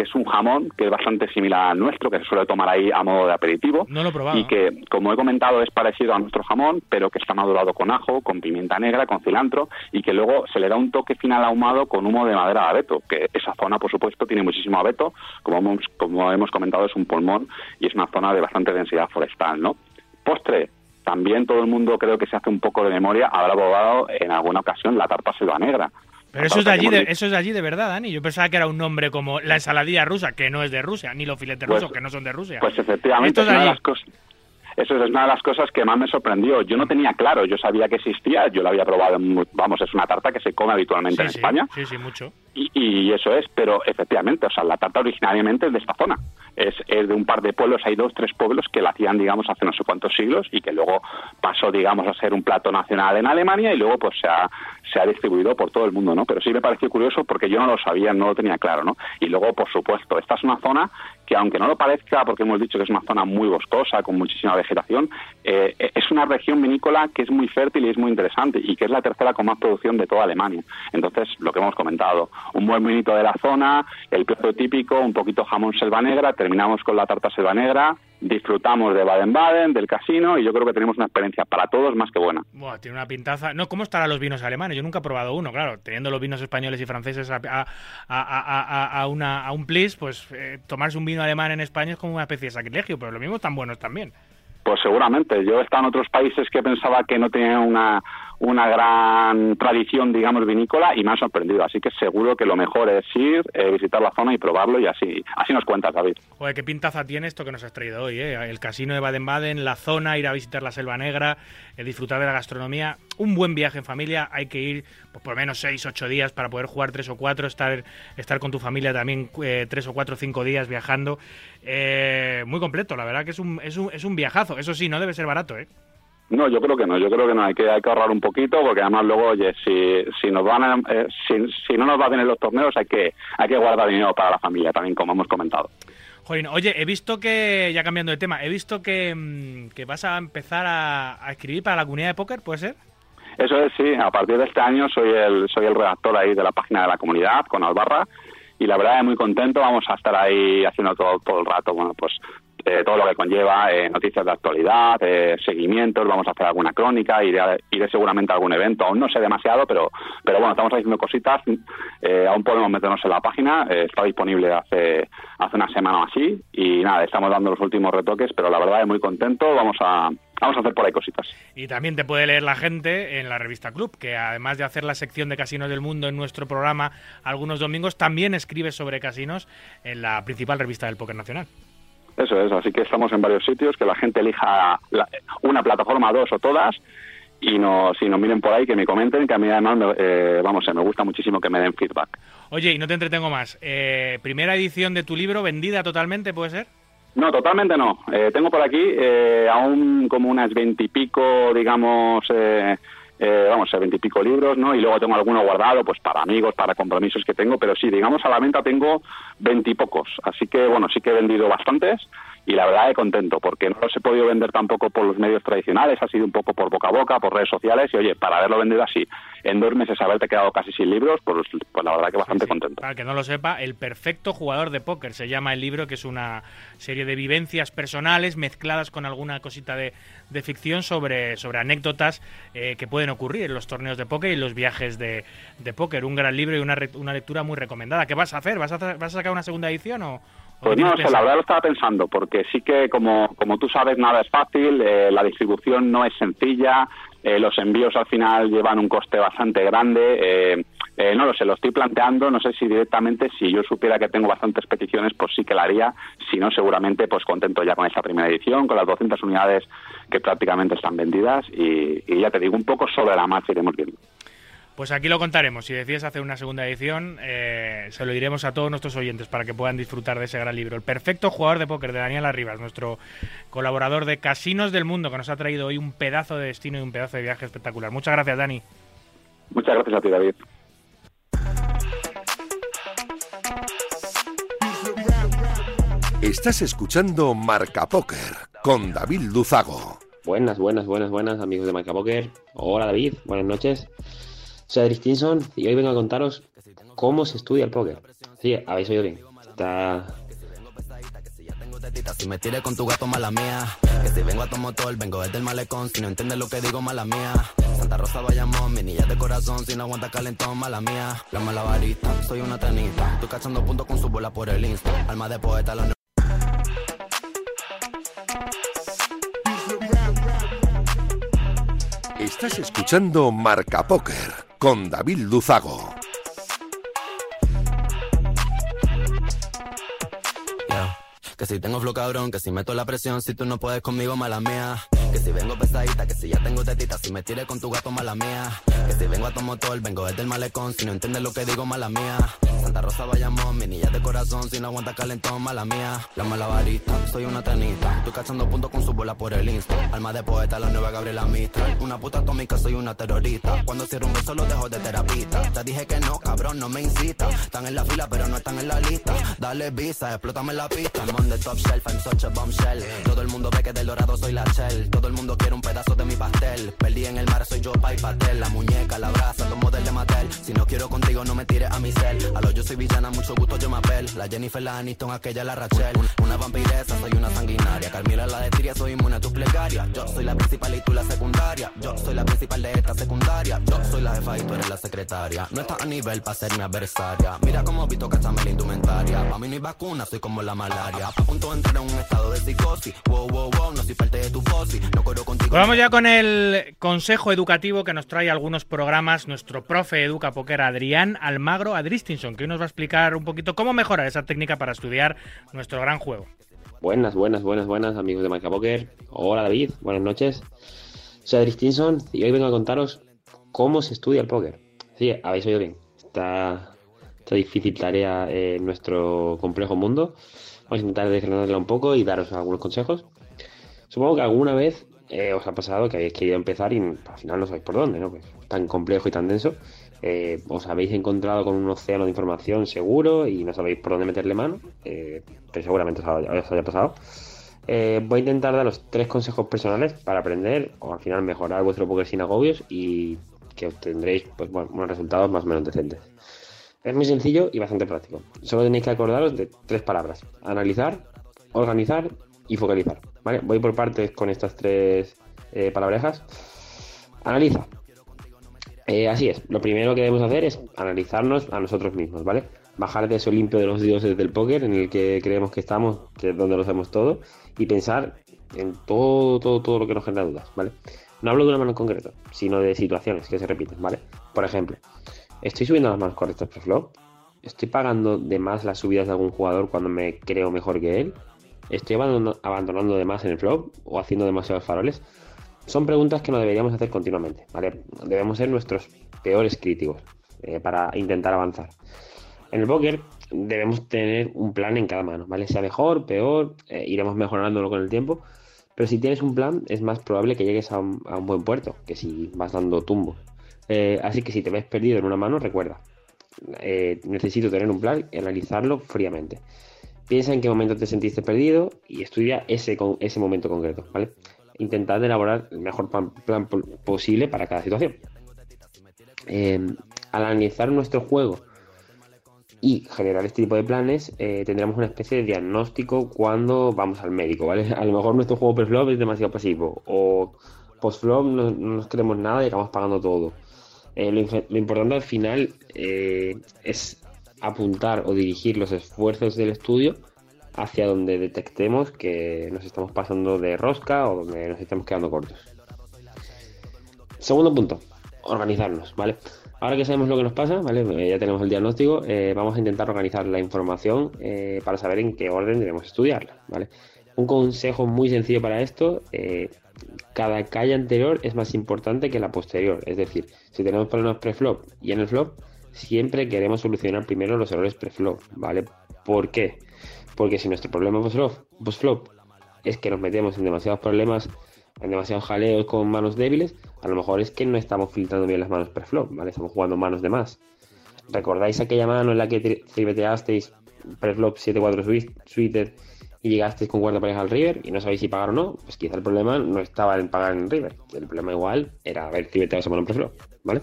I: que es un jamón que es bastante similar al nuestro, que se suele tomar ahí a modo de aperitivo.
B: No lo he probado.
I: Y que, como he comentado, es parecido a nuestro jamón, pero que está madurado con ajo, con pimienta negra, con cilantro, y que luego se le da un toque final ahumado con humo de madera de abeto, que esa zona, por supuesto, tiene muchísimo abeto, como hemos, como hemos comentado, es un pulmón y es una zona de bastante densidad forestal, ¿no? Postre, también todo el mundo creo que se hace un poco de memoria, habrá probado en alguna ocasión la tarta selva negra.
B: Pero eso es, de allí de, eso es de allí de verdad, Dani. Yo pensaba que era un nombre como la ensaladilla rusa, que no es de Rusia, ni los filetes
I: Pues-
B: rusos, que no son de Rusia.
I: Pues efectivamente, es una de las cosas. Eso es una de las cosas que más me sorprendió. Yo no tenía claro, yo sabía que existía, yo la había probado, en vamos, es una tarta que se come habitualmente
B: Sí,
I: en
B: sí,
I: España.
B: Sí, sí, mucho.
I: Y, y eso es, pero efectivamente, o sea, la tarta originariamente es de esta zona. Es, es de un par de pueblos, hay dos, tres pueblos que la hacían, digamos, hace no sé cuántos siglos y que luego pasó, digamos, a ser un plato nacional en Alemania y luego pues se ha, se ha distribuido por todo el mundo, ¿no? Pero sí me pareció curioso porque yo no lo sabía, no lo tenía claro, ¿no? Y luego, por supuesto, esta es una zona que aunque no lo parezca, porque hemos dicho que es una zona muy boscosa, con muchísima vegetación, eh, es una región vinícola que es muy fértil y es muy interesante y que es la tercera con más producción de toda Alemania. Entonces, lo que hemos comentado, un buen vinito de la zona, el plato típico, un poquito jamón selva negra, terminamos con la tarta selva negra, disfrutamos de Baden-Baden, del casino y yo creo que tenemos una experiencia para todos más que buena.
B: Buah, tiene una pintaza. No, ¿cómo estarán los vinos alemanes? Yo nunca he probado uno, claro. Teniendo los vinos españoles y franceses a, a, a- a- a una, a un plis, pues eh, tomarse un vino alemán en España es como una especie de sacrilegio, pero lo mismo están buenos también.
I: Pues seguramente. Yo he estado en otros países que pensaba que no tenían una, una gran tradición, digamos, vinícola y me han sorprendido. Así que seguro que lo mejor es ir, eh, visitar la zona y probarlo y así, así nos cuentas, David.
B: Joder, qué pintaza tiene esto que nos has traído hoy, ¿eh? El casino de Baden-Baden, la zona, ir a visitar la Selva Negra, disfrutar de la gastronomía. Un buen viaje en familia, hay que ir pues, por menos 6, 8 días para poder jugar 3 o 4, estar, estar con tu familia también 3 o 4 o 5 días viajando. Eh, muy completo, la verdad que es un, es, un, es un viajazo. Eso sí, no debe ser barato, ¿eh?
I: No, yo creo que no, yo creo que no, hay que, hay que ahorrar un poquito porque además luego, oye, si, si nos van a- eh, si, si no nos va bien en los torneos hay que, hay que guardar dinero para la familia también, como hemos comentado.
B: Jolín, oye, he visto que, ya cambiando de tema, he visto que, mm, que vas a empezar a, a escribir para la comunidad de póker, ¿puede ser?
I: Eso es, sí, a partir de este año soy el, soy el redactor ahí de la página de la comunidad con Albarra y la verdad es muy contento, vamos a estar ahí haciendo todo, todo el rato, bueno, pues eh, todo lo que conlleva, eh, noticias de actualidad, eh, seguimientos, vamos a hacer alguna crónica, iré, a- iré seguramente a algún evento, aún no sé demasiado, pero, pero bueno, estamos haciendo cositas, eh, aún podemos meternos en la página, eh, está disponible hace, hace una semana o así, y nada, estamos dando los últimos retoques, pero la verdad es muy contento, vamos a, vamos a hacer por ahí cositas.
B: Y también te puede leer la gente en la revista Club, que además de hacer la sección de casinos del mundo en nuestro programa algunos domingos, también escribe sobre casinos en la principal revista del póker nacional.
I: Eso es, así que estamos en varios sitios, que la gente elija la- una plataforma, dos o todas, y nos, y nos miren por ahí, que me comenten, que a mí además, me- eh, vamos, eh, me gusta muchísimo que me den feedback.
B: Oye, y no te entretengo más. eh, primera edición de tu libro, vendida totalmente, ¿puede ser?
I: No, totalmente no. Eh, tengo por aquí eh, aún como unas veintipico, digamos, eh, eh, vamos, veintipico libros, ¿no? Y luego tengo alguno guardado, pues para amigos, para compromisos que tengo, pero sí, digamos, a la venta tengo veintipocos. Así que, bueno, sí que he vendido bastantes y la verdad he contento, porque no los he podido vender tampoco por los medios tradicionales, ha sido un poco por boca a boca, por redes sociales, y oye, para haberlo vendido así, en dos meses haberte quedado casi sin libros, pues, pues la verdad que bastante contento.
B: Para que no lo sepa, El perfecto jugador de póker se llama el libro, que es una serie de vivencias personales mezcladas con alguna cosita de, de ficción sobre, sobre anécdotas eh, que pueden ocurrir en los torneos de póker y los viajes de, de póker. Un gran libro y una, una lectura muy recomendada. ¿Qué vas a hacer? ¿Vas a, vas a sacar una segunda edición o...? o
I: Pues no
B: tienes
I: sé, la verdad lo estaba pensando, porque sí que como, como tú sabes nada es fácil, eh, la distribución no es sencilla, eh, los envíos al final llevan un coste bastante grande, eh, eh, no lo sé, lo estoy planteando, no sé si directamente, si yo supiera que tengo bastantes peticiones, pues sí que la haría, si no seguramente pues contento ya con esta primera edición, con las 200 unidades que prácticamente están vendidas y, y ya te digo, un poco sobre la marcha iremos viendo.
B: Pues aquí lo contaremos. Si decides hacer una segunda edición, eh, se lo diremos a todos nuestros oyentes para que puedan disfrutar de ese gran libro. El perfecto jugador de póker de Daniel Arribas, nuestro colaborador de Casinos del Mundo, que nos ha traído hoy un pedazo de destino y un pedazo de viaje espectacular. Muchas gracias, Dani.
I: Muchas gracias a ti, David.
A: Estás escuchando Marca Póker con David Luzago.
J: Buenas, buenas, buenas, buenas, amigos de Marca Poker. Hola David, buenas noches. Soy Adri Stinson y hoy vengo a contaros cómo se estudia el póker. Sí, habéis oído bien. Está.
K: Si me tires con tu gato, mala mía. Que si vengo a tu motor, vengo desde el malecón. Si no entiendes lo que digo, mala mía. Santa Rosa, Bayamón, mi niña de corazón. Si no aguanta calentón, mala mía. La malabarista, soy una tenista. Estoy cachando puntos con su bola por el Insta. Alma de poeta, la
A: Estás escuchando Marca Póker con David Luzago.
K: Que si tengo flow cabrón, que si meto la presión, si tú no puedes conmigo, mala mía. Que si vengo pesadita, que si ya tengo tetita, si me tires con tu gato, mala mía. Que si vengo a tu motor, vengo desde el malecón, si no entiendes lo que digo, mala mía. Santa Rosa, Bayamón, mi niña de corazón, si no aguanta calentón, mala mía. La malabarista, soy una tenista, estoy cachando puntos con su bola por el Insta. Alma de poeta, la nueva Gabriela Mistral. Una puta atómica, soy una terrorista. Cuando cierro un beso, lo dejo de terapista. Te dije que no, cabrón, no me incita. Están en la fila, pero no están en la lista. Dale visa, explótame la pista. I'm on top shelf, I'm such a bombshell. Todo el mundo ve que del dorado soy la shell. Todo el mundo quiere un pedazo de mi pastel. Perdí en el mar, soy yo, pa' y pastel. La muñeca, la brasa, los modelos de Mattel. Si no quiero contigo, no me tires a mi cel. A lo yo soy villana, mucho gusto, yo me apel. La Jennifer, la Aniston, aquella, la Rachel. Una vampiresa, soy una sanguinaria. Carmila, la de soy inmune a tus plegarias. Yo soy la principal y tú la secundaria. Yo soy la principal de esta secundaria. Yo soy la jefa y tú eres la secretaria. No estás a nivel para ser mi adversaria. Mira cómo Vito cachame la indumentaria. Pa' mí no hay vacuna, soy como la malaria. A punto de entrar en un estado de psicosis. Wow, wow, wow, no soy parte de tu fosi. No corro contigo.
B: Pues vamos ya con el consejo educativo que nos trae algunos programas nuestro profe Educa Poker Adrián Almagro Adristinson, que hoy nos va a explicar un poquito cómo mejorar esa técnica para estudiar nuestro gran juego.
J: Buenas, buenas, buenas, buenas, amigos de Marca Poker. Hola David, buenas noches. Soy Adri Stinson y hoy vengo a contaros cómo se estudia el póker. Sí, habéis oído bien. Esta, esta difícil tarea en nuestro complejo mundo. Vamos a intentar desgranarla un poco y daros algunos consejos. Supongo que alguna vez eh, os ha pasado que habéis querido empezar y al final no sabéis por dónde, ¿no? Pues tan complejo y tan denso. eh, os habéis encontrado con un océano de información seguro y no sabéis por dónde meterle mano. eh, pero seguramente os, ha- os haya pasado. Eh, voy a intentar daros tres consejos personales para aprender o al final mejorar vuestro póker sin agobios y que obtendréis pues, bueno, unos resultados más o menos decentes. Es muy sencillo y bastante práctico. Solo tenéis que acordaros de tres palabras. Analizar, organizar y focalizar. ¿Vale? Voy por partes con estas tres eh, palabrejas. Analiza. Eh, así es, lo primero que debemos hacer es analizarnos a nosotros mismos, ¿vale? Bajar de eso limpio de los dioses del póker en el que creemos que estamos, que es donde lo hacemos todo, y pensar en todo, todo, todo lo que nos genera dudas, ¿vale? No hablo de una mano en concreto, sino de situaciones que se repiten, ¿vale? Por ejemplo, ¿estoy subiendo las manos correctas pre-flop? ¿Estoy pagando de más las subidas de algún jugador cuando me creo mejor que él? ¿Estoy abandonando, de más en el flop o haciendo demasiados faroles? Son preguntas que no deberíamos hacer continuamente. Debemos ser nuestros peores críticos eh, para intentar avanzar. En el póker debemos tener un plan en cada mano, ¿vale? Sea mejor, peor, eh, iremos mejorándolo con el tiempo, pero si tienes un plan es más probable que llegues a un, buen puerto que si vas dando tumbo. Eh, así que si te ves perdido en una mano, recuerda, eh, necesito tener un plan y analizarlo fríamente. Piensa en qué momento te sentiste perdido y estudia ese, ese momento concreto, ¿vale? Intentad elaborar el mejor plan, plan po- posible para cada situación. Eh, al analizar nuestro juego y generar este tipo de planes, eh, tendremos una especie de diagnóstico cuando vamos al médico, ¿vale? A lo mejor nuestro juego pre-flop es demasiado pasivo o post-flop no, no nos creemos nada y acabamos pagando todo. Eh, lo importante al final eh, es apuntar o dirigir los esfuerzos del estudio hacia donde detectemos que nos estamos pasando de rosca o donde nos estamos quedando cortos. Segundo punto, organizarnos, ¿vale? Ahora que sabemos lo que nos pasa, ¿vale? Eh, Ya tenemos el diagnóstico, eh, vamos a intentar organizar la información eh, para saber en qué orden debemos estudiarla, ¿vale? Un consejo muy sencillo para esto, cada calle anterior es más importante que la posterior, es decir, si tenemos problemas pre-flop y en el flop, siempre queremos solucionar primero los errores pre-flop, ¿vale? ¿Por qué? Porque si nuestro problema post-flop es que nos metemos en demasiados problemas, en demasiados jaleos con manos débiles, a lo mejor es que no estamos filtrando bien las manos pre-flop, ¿vale? Estamos jugando manos de más. ¿Recordáis aquella mano en la que tri- triveteasteis pre-flop 7-4 sui- suited y llegasteis con cuarta pareja al river y no sabéis si pagar o no? Pues quizá el problema no estaba en pagar en river. El problema igual era haber triveteado esa mano pre-flop, ¿vale?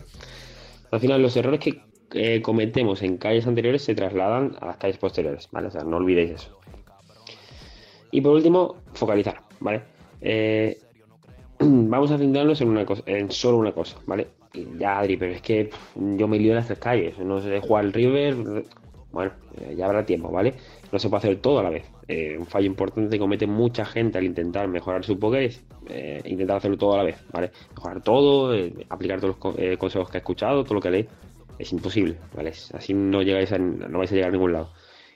J: Al final los errores que eh, cometemos en calles anteriores se trasladan a las calles posteriores, ¿vale? O sea, no olvidéis eso. Y por último, focalizar, ¿vale? Eh, vamos a centrarnos en, una cosa, en solo una cosa, ¿vale? Ya, Adri, pero es que yo me lío en las tres calles, no sé jugar el river, bueno, eh, ya habrá tiempo, ¿vale? No se puede hacer todo a la vez. Eh, un fallo importante que comete mucha gente al intentar mejorar su póker es intentar hacerlo todo a la vez, ¿vale? Mejorar todo, aplicar todos los co- consejos que he escuchado, todo lo que leí. Es imposible, ¿vale? Así no llegáis a, no vais a llegar a ningún lado.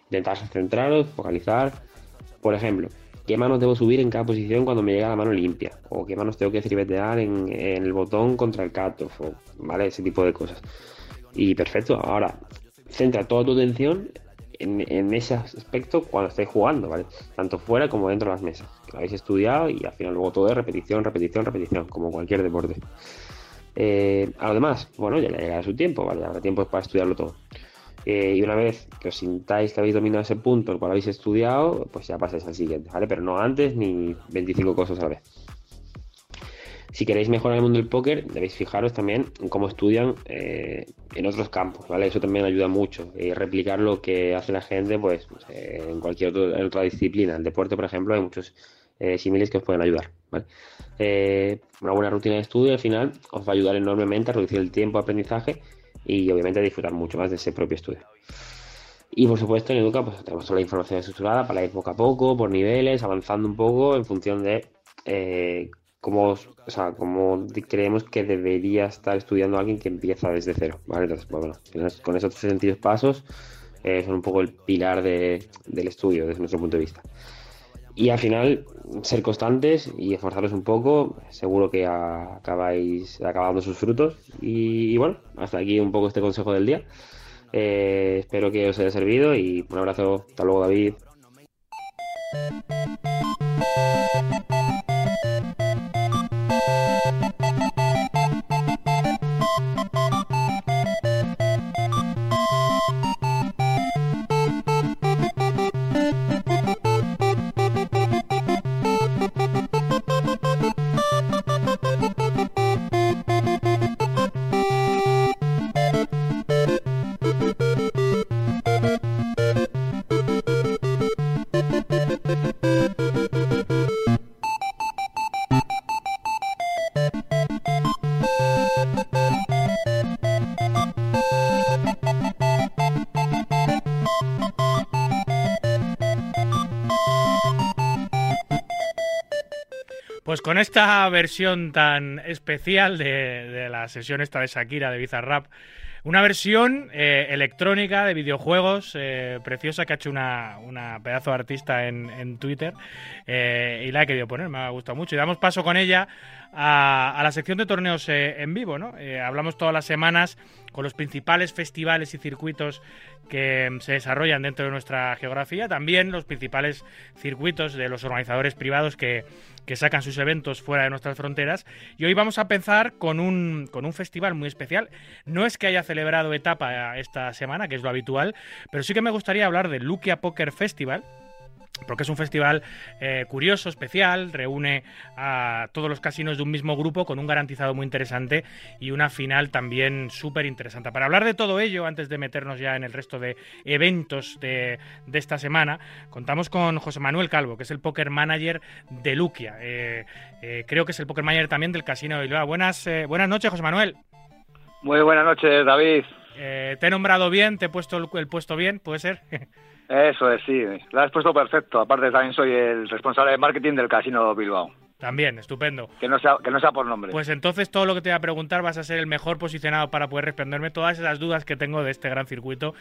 J: Intentar centraros, focalizar. Por ejemplo, ¿qué manos debo subir en cada posición cuando me llega la mano limpia? ¿O qué manos tengo que trivetear en, en el botón contra el cutoff? O, ¿Vale? Ese tipo de cosas. Y perfecto, ahora centra toda tu atención en, en ese aspecto cuando estés jugando, ¿vale? Tanto fuera como dentro de las mesas. Que lo habéis estudiado y al final luego todo es repetición, repetición, repetición, como cualquier deporte. Eh, a lo demás, bueno, ya le llegará su tiempo, ¿vale? Habrá tiempo para estudiarlo todo. Eh, y una vez que os sintáis que habéis dominado ese punto, el cual habéis estudiado, pues ya pasáis al siguiente, ¿vale? Pero no antes ni 25 cosas a la vez. Si queréis mejorar el mundo del póker, debéis fijaros también en cómo estudian eh, en otros campos, ¿vale? Eso también ayuda mucho. Y replicar lo que hace la gente, pues, eh, en cualquier otro- en otra disciplina. En el deporte, por ejemplo, hay muchos eh, símiles que os pueden ayudar, ¿vale? Eh, una buena rutina de estudio al final os va a ayudar enormemente a reducir el tiempo de aprendizaje y obviamente a disfrutar mucho más de ese propio estudio. Y por supuesto en Educa pues tenemos toda la información estructurada para ir poco a poco, por niveles, avanzando un poco en función de eh, cómo, o sea, cómo creemos que debería estar estudiando alguien que empieza desde cero, ¿vale? Entonces, pues, bueno, con esos- con esos tres sencillos pasos eh, son un poco el pilar de- del estudio desde nuestro punto de vista. Y al final, ser constantes y esforzaros un poco, seguro que acabáis acabando sus frutos. Y, y bueno, hasta aquí un poco este consejo del día. Eh, espero que os haya servido y un abrazo. Hasta luego, David.
B: Esta versión tan especial de, de la sesión esta de Shakira de Bizarrap, una versión eh, electrónica de videojuegos eh, preciosa que ha hecho una, una pedazo de artista en, en Twitter eh, y la he querido poner, me ha gustado mucho. Y damos paso con ella a, la sección de torneos eh, en vivo. ¿no? Eh, hablamos todas las semanas con los principales festivales y circuitos que mm, se desarrollan dentro de nuestra geografía, también los principales circuitos de los organizadores privados que, que sacan sus eventos fuera de nuestras fronteras. Y hoy vamos a empezar con un, con un festival muy especial. No es que haya celebrado etapa esta semana, que es lo habitual, pero sí que me gustaría hablar del Lukia Poker Festival, porque es un festival eh, curioso, especial, reúne a todos los casinos de un mismo grupo con un garantizado muy interesante y una final también súper interesante. Para hablar de todo ello, antes de meternos ya en el resto de eventos de, de esta semana, contamos con José Manuel Calvo, que es el poker manager de Luquia. Eh, eh, creo que es el poker manager también del Casino de Bilbao. Buenas, eh, buenas noches, José Manuel.
D: Muy buenas noches, David.
B: Te he nombrado bien, te he puesto el, el puesto bien, ¿puede ser?
D: Eso es, sí. La has puesto perfecto. Aparte, también soy el responsable de marketing del Casino Bilbao.
B: También, estupendo.
D: Que no sea, que no sea por nombre.
B: Pues entonces todo lo que te voy a preguntar vas a ser el mejor posicionado para poder responderme todas esas dudas que tengo de este gran circuito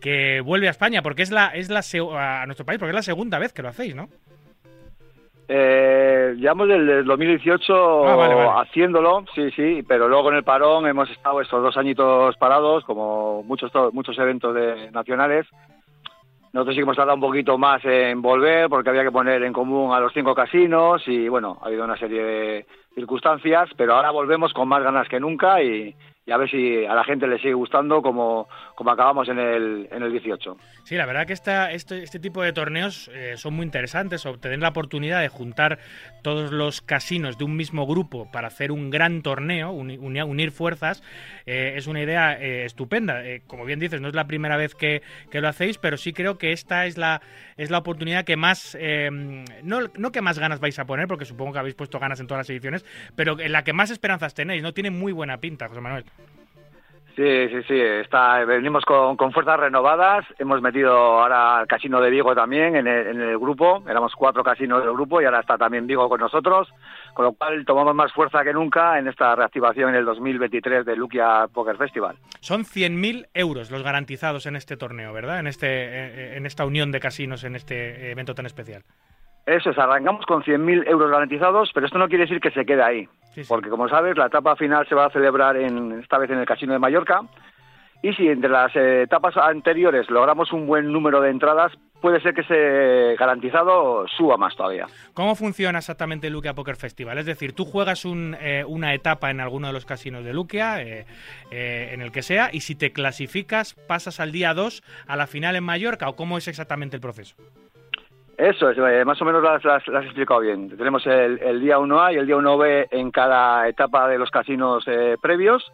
B: que vuelve a España, porque es la, es la a nuestro país, porque es la segunda vez que lo hacéis, ¿no?
D: Eh, llevamos desde el 2018
B: Ah, vale, vale.
D: haciéndolo, sí, sí, pero luego en el parón hemos estado estos dos añitos parados, como muchos muchos eventos de- nacionales. Nosotros sí que hemos tardado un poquito más en volver porque había que poner en común a los cinco casinos y bueno, ha habido una serie de circunstancias, pero ahora volvemos con más ganas que nunca y, y a ver si a la gente le sigue gustando como, como acabamos en el, en el 18.
B: Sí, la verdad que esta, este, este tipo de torneos eh, son muy interesantes, o tener la oportunidad de juntar todos los casinos de un mismo grupo para hacer un gran torneo, uni- unir fuerzas, eh, es una idea eh, estupenda. Eh, como bien dices, no es la primera vez que, que lo hacéis, pero sí creo que esta es la, es la oportunidad que más, no, no que más ganas vais a poner, porque supongo que habéis puesto ganas en todas las ediciones, pero en la que más esperanzas tenéis, ¿no? Tiene muy buena pinta, José Manuel.
D: Sí, sí, sí. Está, venimos con, fuerzas renovadas. Hemos metido ahora al Casino de Vigo también en el, en el grupo. Éramos cuatro casinos del grupo y ahora está también Vigo con nosotros. Con lo cual tomamos más fuerza que nunca en esta reactivación en el 2023 del Luquia Poker Festival.
B: Son 100.000 euros los garantizados en este torneo, ¿verdad? En, este, en esta unión de casinos, en este evento tan especial.
D: Eso es, arrancamos con 100.000 euros garantizados, pero esto no quiere decir que se quede ahí. Porque, como sabes, la etapa final se va a celebrar en, esta vez en el Casino de Mallorca. Y si entre las eh, etapas anteriores logramos un buen número de entradas, puede ser que ese garantizado suba más todavía.
B: ¿Cómo funciona exactamente el Luquia Poker Festival? Es decir, tú juegas un, eh, una etapa en alguno de los casinos de Luquia, eh, eh, en el que sea, y si te clasificas, pasas al día 2 a la final en Mallorca, ¿o cómo es exactamente el proceso?
D: Eso es, eh, más o menos lo has- lo has explicado bien. Tenemos el, el día 1A y el día 1B en cada etapa de los casinos eh, previos.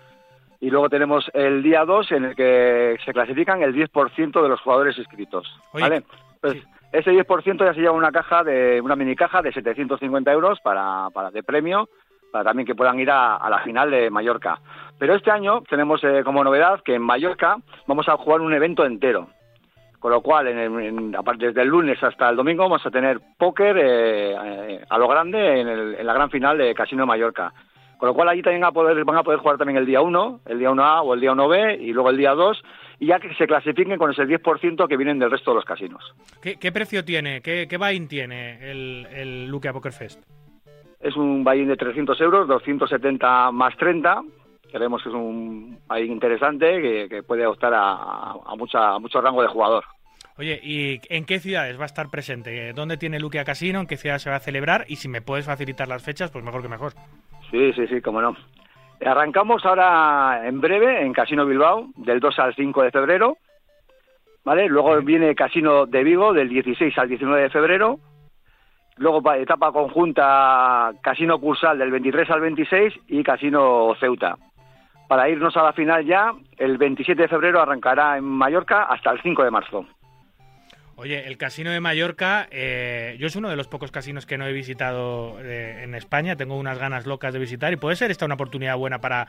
D: Y luego tenemos el día 2 en el que se clasifican el 10% de los jugadores inscritos.
B: Oye,
D: ¿vale? Pues ese 10% ya se lleva una caja de una mini caja de 750 euros para, para de premio, para también que puedan ir a, a la final de Mallorca. Pero este año tenemos eh, como novedad que en Mallorca vamos a jugar un evento entero. Con lo cual, en en- aparte desde el lunes hasta el domingo vamos a tener póker eh, eh, a lo grande en, el- en la gran final de Casino de Mallorca. Con lo cual allí también van a poder, van a poder jugar también el día 1, el día 1A o el día 1B y luego el día 2 y ya que se clasifiquen con ese 10% que vienen del resto de los casinos.
B: ¿Qué, qué precio tiene? ¿Qué, qué buy-in tiene el, el Luquia Poker Fest?
D: Es un buy-in de 300 euros, 270 más 30. Creemos que es un buy-in interesante que, que puede optar a, a mucha, a mucho rango de jugador.
B: Oye, ¿y en qué ciudades va a estar presente? ¿Dónde tiene Luquia Casino? ¿En qué ciudad se va a celebrar? Y si me puedes facilitar las fechas, pues mejor que mejor.
D: Sí, sí, sí, cómo no. Arrancamos ahora en breve en Casino Bilbao, del 2 al 5 de febrero. ¿Vale? Luego viene Casino de Vigo, del 16 al 19 de febrero. Luego pa- etapa conjunta Casino Cursal, del 23 al 26 y Casino Ceuta. Para irnos a la final ya, el 27 de febrero arrancará en Mallorca hasta el 5 de marzo.
B: Oye, el casino de Mallorca, eh, yo es uno de los pocos casinos que no he visitado eh, en España, tengo unas ganas locas de visitar y puede ser esta una oportunidad buena para,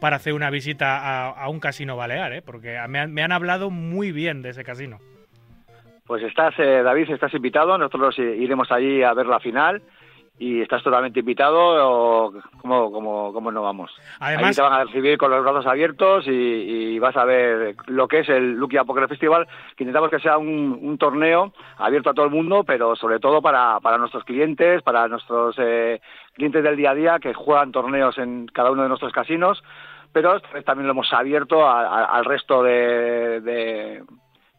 B: para hacer una visita a, a un casino balear, ¿eh? porque me han, me han hablado muy bien de ese casino.
D: Pues estás, eh, David, estás invitado. Nosotros eh, iremos allí a ver la final.
L: Y estás totalmente invitado, o ¿cómo, cómo, cómo no vamos?
B: Además-
L: Ahí te van a recibir con los brazos abiertos y, y vas a ver lo que es el Luquia Poker Festival, que intentamos que sea un, un torneo abierto a todo el mundo, pero sobre todo para, para nuestros clientes, para nuestros eh, clientes del día a día que juegan torneos en cada uno de nuestros casinos, pero también lo hemos abierto a- a- al resto de, de-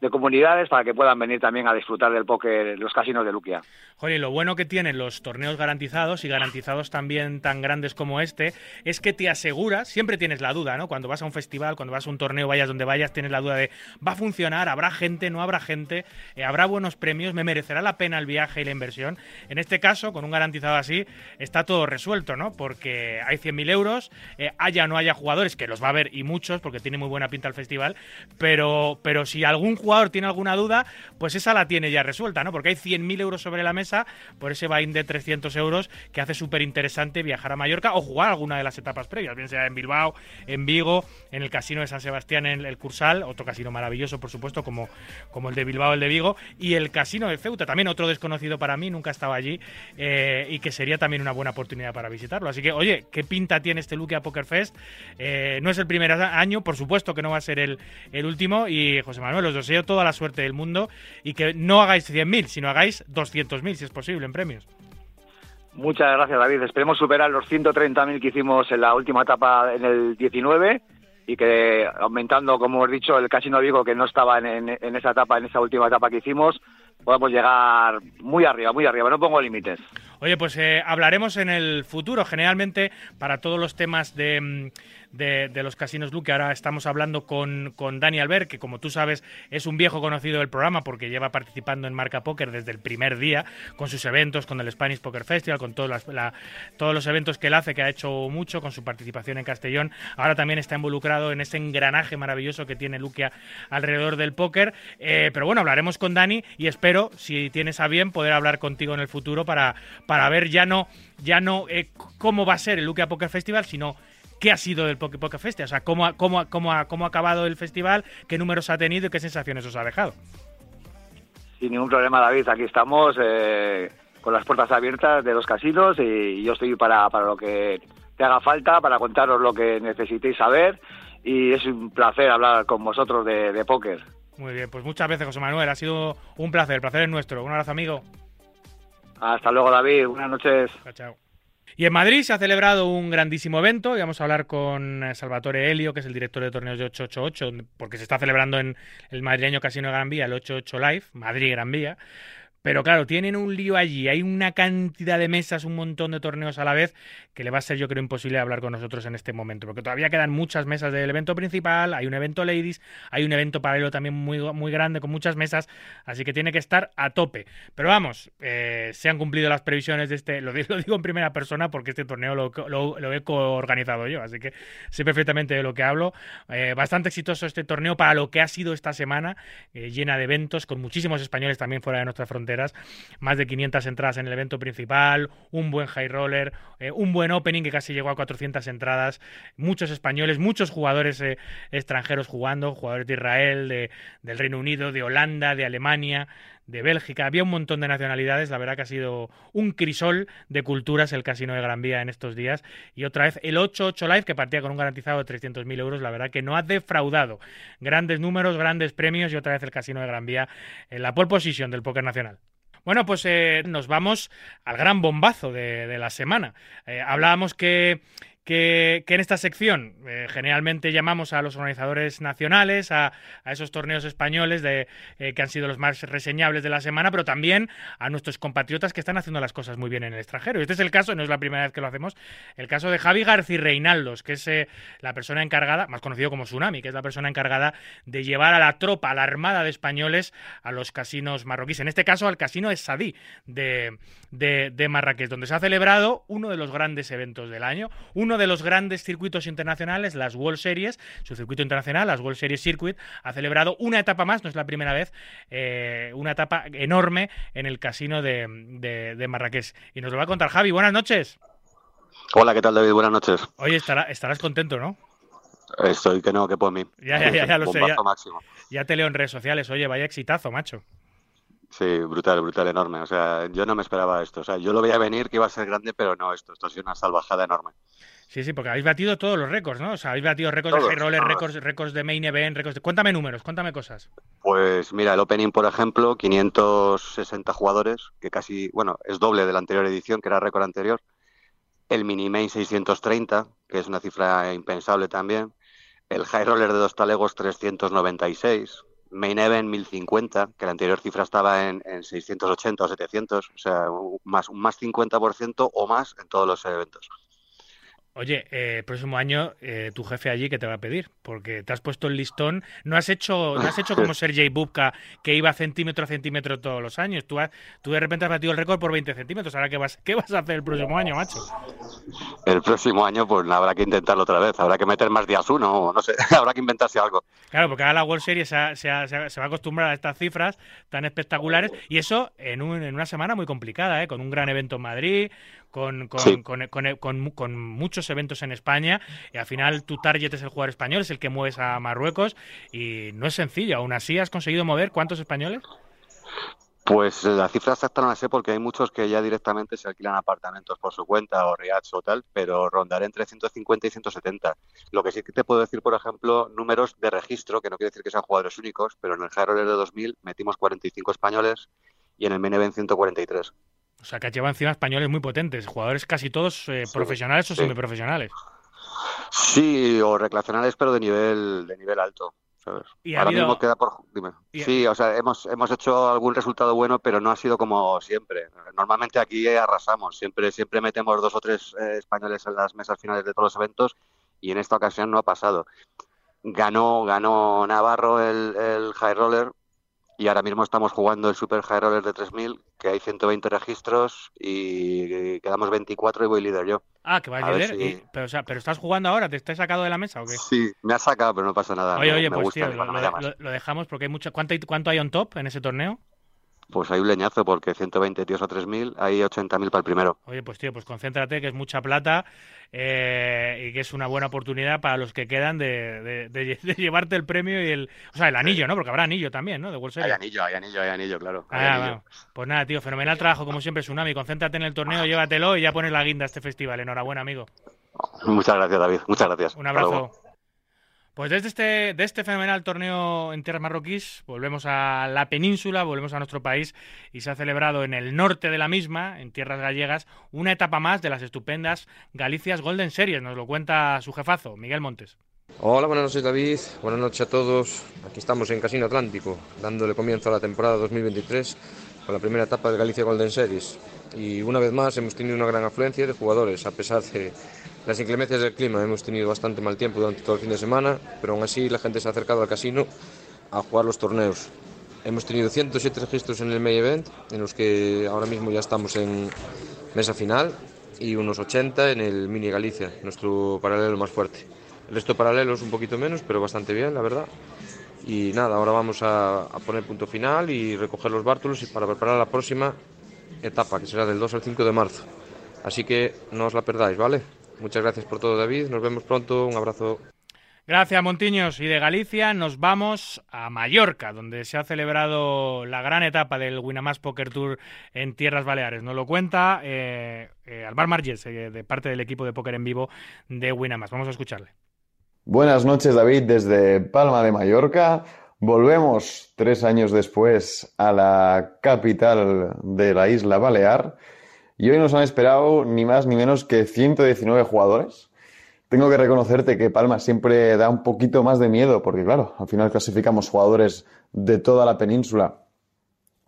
L: de comunidades para que puedan venir también a disfrutar del póker los casinos de Luquia.
B: Y lo bueno que tienen los torneos garantizados y garantizados también tan grandes como este es que te aseguras, siempre tienes la duda, ¿no? Cuando vas a un festival, cuando vas a un torneo, vayas donde vayas, tienes la duda de ¿va a funcionar? ¿Habrá gente? ¿No habrá gente? Eh, ¿Habrá buenos premios? ¿Me merecerá la pena el viaje y la inversión? En este caso, con un garantizado así, está todo resuelto, ¿no? Porque hay 100.000 euros, eh, haya o no haya jugadores, que los va a haber y muchos, porque tiene muy buena pinta el festival, pero, pero si algún jugador tiene alguna duda, pues esa la tiene ya resuelta, ¿no? Porque hay 100.000 euros sobre la mesa por ese buy de 300 euros que hace súper interesante viajar a Mallorca o jugar alguna de las etapas previas, bien sea en Bilbao, en Vigo, en el Casino de San Sebastián, en el Cursal, otro casino maravilloso, por supuesto, como, como el de Bilbao, el de Vigo, y el Casino de Ceuta, también otro desconocido para mí, nunca estaba allí, eh, y que sería también una buena oportunidad para visitarlo. Así que, oye, ¿qué pinta tiene este Luquia Poker Fest? Eh, no es el primer año, por supuesto que no va a ser el, el último, y José Manuel, os deseo toda la suerte del mundo, y que no hagáis 100.000, sino hagáis 200.000, si es posible, en premios.
L: Muchas gracias, David. Esperemos superar los 130.000 que hicimos en la última etapa en el 19 y que aumentando, como hemos dicho, el Casino Vigo, que no estaba en, en- en esa etapa, en esa última etapa que hicimos, podamos llegar muy arriba, muy arriba. No pongo límites.
B: Oye, pues eh, hablaremos en el futuro, generalmente para todos los temas de, mm, de, los casinos Luke. Ahora estamos hablando con, con Dani Albert, que como tú sabes es un viejo conocido del programa porque lleva participando en Marca Póker desde el primer día, con sus eventos, con el Spanish Poker Festival, con todas las- la- todos los eventos que él hace, que ha hecho mucho, con su participación en Castellón. Ahora también está involucrado en ese engranaje maravilloso que tiene Luquia alrededor del póker. Eh, pero bueno, hablaremos con Dani y espero, si tienes a bien, poder hablar contigo en el futuro para, para ver ya no, ya no eh, cómo va a ser el Luquia Poker Festival, sino qué ha sido del Poker Poker Festival. O sea, cómo, ha- cómo, ha- cómo, ha, cómo ha acabado el festival, qué números ha tenido y qué sensaciones os ha dejado.
L: Sin ningún problema, David. Aquí estamos eh, con las puertas abiertas de los casinos y yo estoy para, para lo que te haga falta, para contaros lo que necesitéis saber. Y es un placer hablar con vosotros de, de póker.
B: Muy bien, pues muchas veces, José Manuel. Ha sido un placer. El placer es nuestro. Un abrazo, amigo.
L: Hasta luego, David. Buenas noches.
B: Chao, chao. Y en Madrid se ha celebrado un grandísimo evento y vamos a hablar con eh, Salvatore Helio, que es el director de torneos de 888, porque se está celebrando en el madrileño Casino de Gran Vía, el 88 Live, Madrid Gran Vía. Pero claro, tienen un lío allí, hay una cantidad de mesas, un montón de torneos a la vez, que le va a ser yo creo imposible hablar con nosotros en este momento, porque todavía quedan muchas mesas del evento principal, hay un evento Ladies, hay un evento paralelo también muy, muy grande con muchas mesas, así que tiene que estar a tope. Pero vamos, eh, se han cumplido las previsiones de este, lo, di- lo digo en primera persona porque este torneo lo, he coorganizado yo, así que sé perfectamente de lo que hablo. Eh, bastante exitoso este torneo para lo que ha sido esta semana, eh, llena de eventos, con muchísimos españoles también fuera de nuestras más de 500 entradas en el evento principal, un buen high roller, eh, un buen opening que casi llegó a 400 entradas, muchos españoles, muchos jugadores eh, extranjeros jugando, jugadores de Israel, de- del Reino Unido, de Holanda, de Alemania, de Bélgica, había un montón de nacionalidades, la verdad que ha sido un crisol de culturas el Casino de Gran Vía en estos días y otra vez el 8-8 Live que partía con un garantizado de 300.000 euros, la verdad que no ha defraudado grandes números, grandes premios y otra vez el Casino de Gran Vía en la pole position del póker nacional. Bueno, pues eh, nos vamos al gran bombazo de, la semana. Eh, hablábamos que, que, en esta sección eh, generalmente llamamos a los organizadores nacionales, a, esos torneos españoles eh, que han sido los más reseñables de la semana, pero también a nuestros compatriotas que están haciendo las cosas muy bien en el extranjero. Este es el caso, no es la primera vez que lo hacemos, el caso de Javi García Reinaldos, que es eh, la persona encargada, más conocido como Tsunami, que es la persona encargada de llevar a la tropa, a la armada de españoles a los casinos marroquíes. En este caso, al casino de Sadí de, de, de Marrakech, donde se ha celebrado uno de los grandes eventos del año, uno de los grandes circuitos internacionales, las World Series, su circuito internacional, las World Series Circuit, ha celebrado una etapa más, no es la primera vez, eh, una etapa enorme en el casino de, de, de Marrakech. Y nos lo va a contar Javi. Buenas noches.
M: Hola, ¿qué tal David? Buenas noches.
B: Oye, estará, estarás contento, ¿no?
M: Estoy que no, que por mí.
B: Ya, ya, ya, ya lo sé. Ya te leo en redes sociales. Oye, vaya exitazo, macho.
I: Sí, brutal, brutal, enorme. O sea, yo no me esperaba esto. O sea, yo lo veía venir que iba a ser grande, pero no esto. Esto ha sido una salvajada enorme.
B: Sí, sí, porque habéis batido todos los récords, ¿no? O sea, habéis batido récords de
I: Todos,
B: roller, récords, récords de main event, récords de... Cuéntame números, cuéntame cosas.
I: Pues mira, el Opening, por ejemplo, 560 jugadores, que casi, bueno, es doble de la anterior edición, que era récord anterior. El Mini Main 630, que es una cifra impensable también. El High Roller de dos talegos 396. Main Event 1050, que la anterior cifra estaba en, en 680 o 700, o sea, un más, un más 50% o más en todos los eventos.
B: Oye, eh, el próximo año eh, tu jefe allí que te va a pedir, porque te has puesto el listón, no has hecho, no has hecho como Sergei Bubka que iba centímetro a centímetro todos los años. Tú, has- tú de repente has batido el récord por 20 centímetros. Ahora qué vas, qué vas a hacer el próximo año, macho.
I: El próximo año, pues habrá que intentarlo otra vez, habrá que meter más días uno, o no sé, habrá que inventarse algo.
B: Claro, porque ahora la World Series se, ha- se ha- se ha- se va a acostumbrar a estas cifras tan espectaculares y eso en, un- en una semana muy complicada, ¿eh? con un gran evento en Madrid, con, con,
I: Sí.
B: con- muchos eventos en España y al final tu target es el jugador español, es el que mueves a Marruecos y no es sencillo. Aún así has conseguido mover cuántos españoles?
I: Pues eh, la cifra exacta no la sé porque hay muchos que ya directamente se alquilan apartamentos por su cuenta o riads o tal, pero rondaré entre 150 y 170. Lo que sí que te puedo decir, por ejemplo, números de registro, que no quiere decir que sean jugadores únicos, pero en el Roller de 2000 metimos 45 españoles y en el Main Event 143.
B: O sea, que has llevado encima españoles muy potentes, jugadores casi todos eh, profesionales o
I: sí.
B: semiprofesionales.
I: Sí, o recreacionales, pero de nivel, de nivel alto. ¿sabes?
B: Y ha
I: Ahora
B: habido-
I: mismo queda por. Dime. Sí, o sea, hemos, hemos hecho algún resultado bueno, pero no ha sido como siempre. Normalmente aquí arrasamos, siempre, siempre metemos dos o tres eh, españoles en las mesas finales de todos los eventos y en esta ocasión no ha pasado. Ganó, ganó Navarro el, el High Roller y ahora mismo estamos jugando el Super High Roller de 3000, que hay 120 registros y quedamos 24 y voy líder yo.
B: Ah, que vas
I: A
B: líder.
I: si-
B: y- pero, o sea, pero estás jugando ahora, ¿te estás sacado de la mesa o qué?
I: Sí, me ha sacado, pero no pasa nada.
B: Oye,
I: me-
B: oye,
I: me
B: pues
I: gusta
B: tío, lo, lo-
I: llamas.
B: lo- lo dejamos porque hay mucho. ¿Cuánto hay, ¿Cuánto hay on top en ese torneo?
I: Pues hay un leñazo porque 120 tíos a 3.000, hay 80.000 para el primero.
B: Oye, pues tío, pues concéntrate, que es mucha plata eh, y que es una buena oportunidad para los que quedan de, de- de- de llevarte el premio y el. O sea, el anillo, ¿no? Porque habrá anillo también, ¿no? De World
I: Hay anillo, hay anillo, hay anillo, claro. hay
B: Ah,
I: anillo.
B: vamos. Pues nada, tío, fenomenal trabajo como siempre, Tsunami. Concéntrate en el torneo, llévatelo y ya pones la guinda a este festival. Enhorabuena, amigo.
I: Muchas gracias, David. Muchas gracias.
B: Un abrazo. Pues desde este, de este fenomenal torneo en tierras marroquíes, volvemos a la península, volvemos a nuestro país y se ha celebrado en el norte de la misma, en tierras gallegas, una etapa más de las estupendas Galicias Golden Series. Nos lo cuenta su jefazo, Miguel Montes.
N: Hola, buenas noches David, buenas noches a todos. Aquí estamos en Casino Atlántico, dándole comienzo a la temporada 2023 con la primera etapa de Galicia Golden Series. Y una vez más hemos tenido una gran afluencia de jugadores, a pesar de las inclemencias del clima. Hemos tenido bastante mal tiempo durante todo el fin de semana, pero aún así la gente se ha acercado al casino a jugar los torneos. Hemos tenido 107 registros en el May Event, en los que ahora mismo ya estamos en mesa final, y unos 80 en el Mini Galicia, nuestro paralelo más fuerte. El resto de paralelos un poquito menos, pero bastante bien, la verdad. Y nada, ahora vamos a, a poner punto final y recoger los bártulos y para preparar la próxima etapa, que será del 2 al 5 de marzo. Así que no os la perdáis, ¿vale? Muchas gracias por todo, David. Nos vemos pronto. Un abrazo.
B: Gracias, Montiños. Y de Galicia nos vamos a Mallorca, donde se ha celebrado la gran etapa del Winamax Poker Tour en Tierras Baleares. Nos lo cuenta eh, eh, Alvar Marges, eh, de parte del equipo de póker en vivo de Winamax. Vamos a escucharle.
O: Buenas noches, David, desde Palma de Mallorca. Volvemos tres años después a la capital de la isla Balear y hoy nos han esperado ni más ni menos que 119 jugadores. Tengo que reconocerte que Palma siempre da un poquito más de miedo porque, claro, al final clasificamos jugadores de toda la península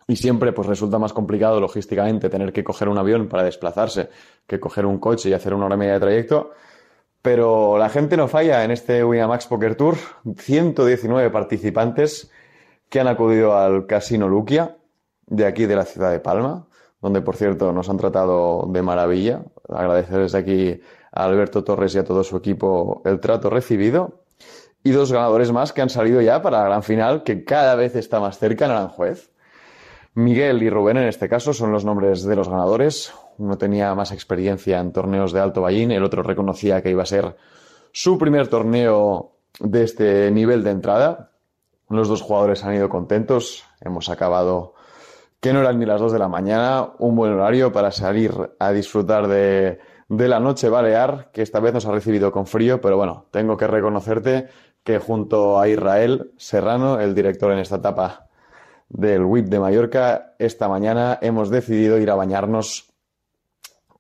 O: y siempre pues resulta más complicado logísticamente tener que coger un avión para desplazarse que coger un coche y hacer una hora y media de trayecto. Pero la gente no falla en este Winamax Poker Tour. 119 participantes que han acudido al Casino Luquia, de aquí de la ciudad de Palma, donde por cierto nos han tratado de maravilla. Agradecer desde aquí a Alberto Torres y a todo su equipo el trato recibido. Y dos ganadores más que han salido ya para la gran final, que cada vez está más cerca en Aranjuez. Miguel y Rubén, en este caso, son los nombres de los ganadores. Uno tenía más experiencia en torneos de alto ballín, el otro reconocía que iba a ser su primer torneo de este nivel de entrada. Los dos jugadores han ido contentos. Hemos acabado que no eran ni las 2 de la mañana, un buen horario para salir a disfrutar de, de la noche balear, que esta vez nos ha recibido con frío, pero bueno, tengo que reconocerte que junto a Israel Serrano, el director en esta etapa del WIP de Mallorca, esta mañana hemos decidido ir a bañarnos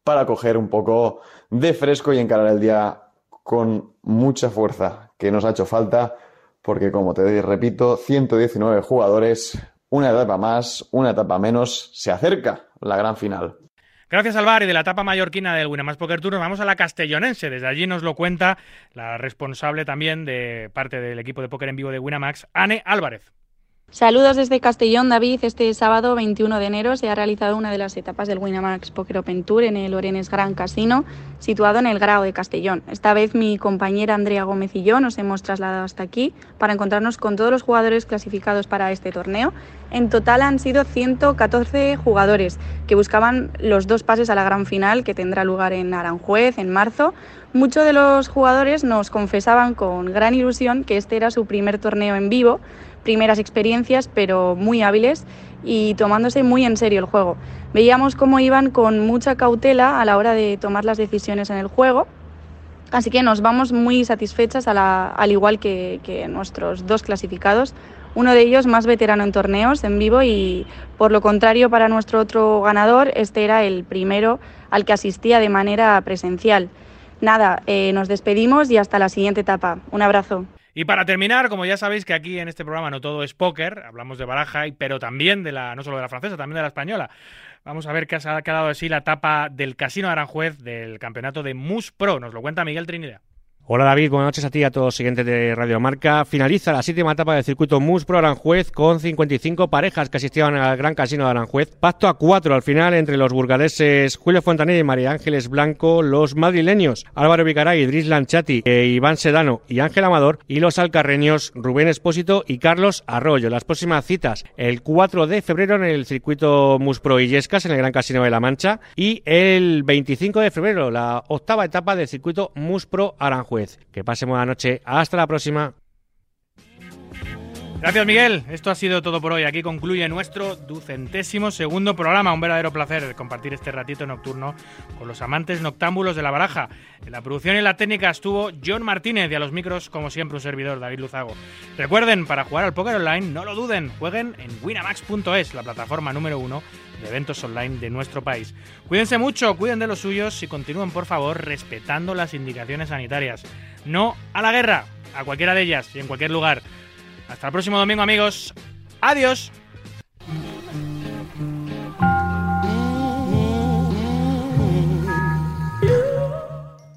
O: para coger un poco de fresco y encarar el día con mucha fuerza, que nos ha hecho falta, porque como te repito, 119 jugadores, una etapa más, una etapa menos, se acerca la gran final.
B: Gracias al bar y de la etapa mallorquina del Winamax Poker Tour, nos vamos a la castellonense. Desde allí nos lo cuenta la responsable también de parte del equipo de póker en vivo de Winamax, Anne Álvarez.
P: Saludos desde Castellón, David. Este sábado 21 de enero se ha realizado una de las etapas del Winamax Poker Open Tour en el Orenes Gran Casino, situado en el Grao de Castellón. Esta vez mi compañera Andrea Gómez y yo nos hemos trasladado hasta aquí para encontrarnos con todos los jugadores clasificados para este torneo. En total han sido 114 jugadores que buscaban los dos pases a la gran final que tendrá lugar en Aranjuez en marzo. Muchos de los jugadores nos confesaban con gran ilusión que este era su primer torneo en vivo primeras experiencias, pero muy hábiles y tomándose muy en serio el juego. Veíamos cómo iban con mucha cautela a la hora de tomar las decisiones en el juego, así que nos vamos muy satisfechas, al igual que, que nuestros dos clasificados. Uno de ellos más veterano en torneos en vivo y por lo contrario para nuestro otro ganador, este era el primero al que asistía de manera presencial. Nada, eh, nos despedimos y hasta la siguiente etapa. Un abrazo.
B: Y para terminar, como ya sabéis que aquí en este programa no todo es póker, hablamos de baraja, pero también de la, no solo de la francesa, también de la española. Vamos a ver qué ha quedado así la etapa del Casino de Aranjuez del campeonato de Mus Pro. Nos lo cuenta Miguel Trinidad.
Q: Hola David, buenas noches a ti y a todos los siguientes de Radio Marca. Finaliza la séptima etapa del circuito MUS Pro Aranjuez con 55 parejas que asistían al Gran Casino de Aranjuez. Pacto a cuatro al final entre los burgaleses Julio Fontané y María Ángeles Blanco, los madrileños Álvaro Vicaray, Idris Lanchati, eh, Iván Sedano y Ángel Amador y los alcarreños Rubén Espósito y Carlos Arroyo. Las próximas citas el 4 de febrero en el circuito MUS Pro Illescas en el Gran Casino de La Mancha y el 25 de febrero la octava etapa del circuito MUS Pro Aranjuez. Que pasemos buena noche. Hasta la próxima.
B: Gracias, Miguel. Esto ha sido todo por hoy. Aquí concluye nuestro ducentésimo segundo programa. Un verdadero placer compartir este ratito nocturno con los amantes noctámbulos de la baraja. En la producción y la técnica estuvo John Martínez y a los micros, como siempre, un servidor, David Luzago. Recuerden, para jugar al póker online, no lo duden, jueguen en winamax.es, la plataforma número uno de eventos online de nuestro país. Cuídense mucho, cuiden de los suyos y continúen, por favor, respetando las indicaciones sanitarias. No a la guerra, a cualquiera de ellas y en cualquier lugar. Hasta el próximo domingo, amigos. Adiós.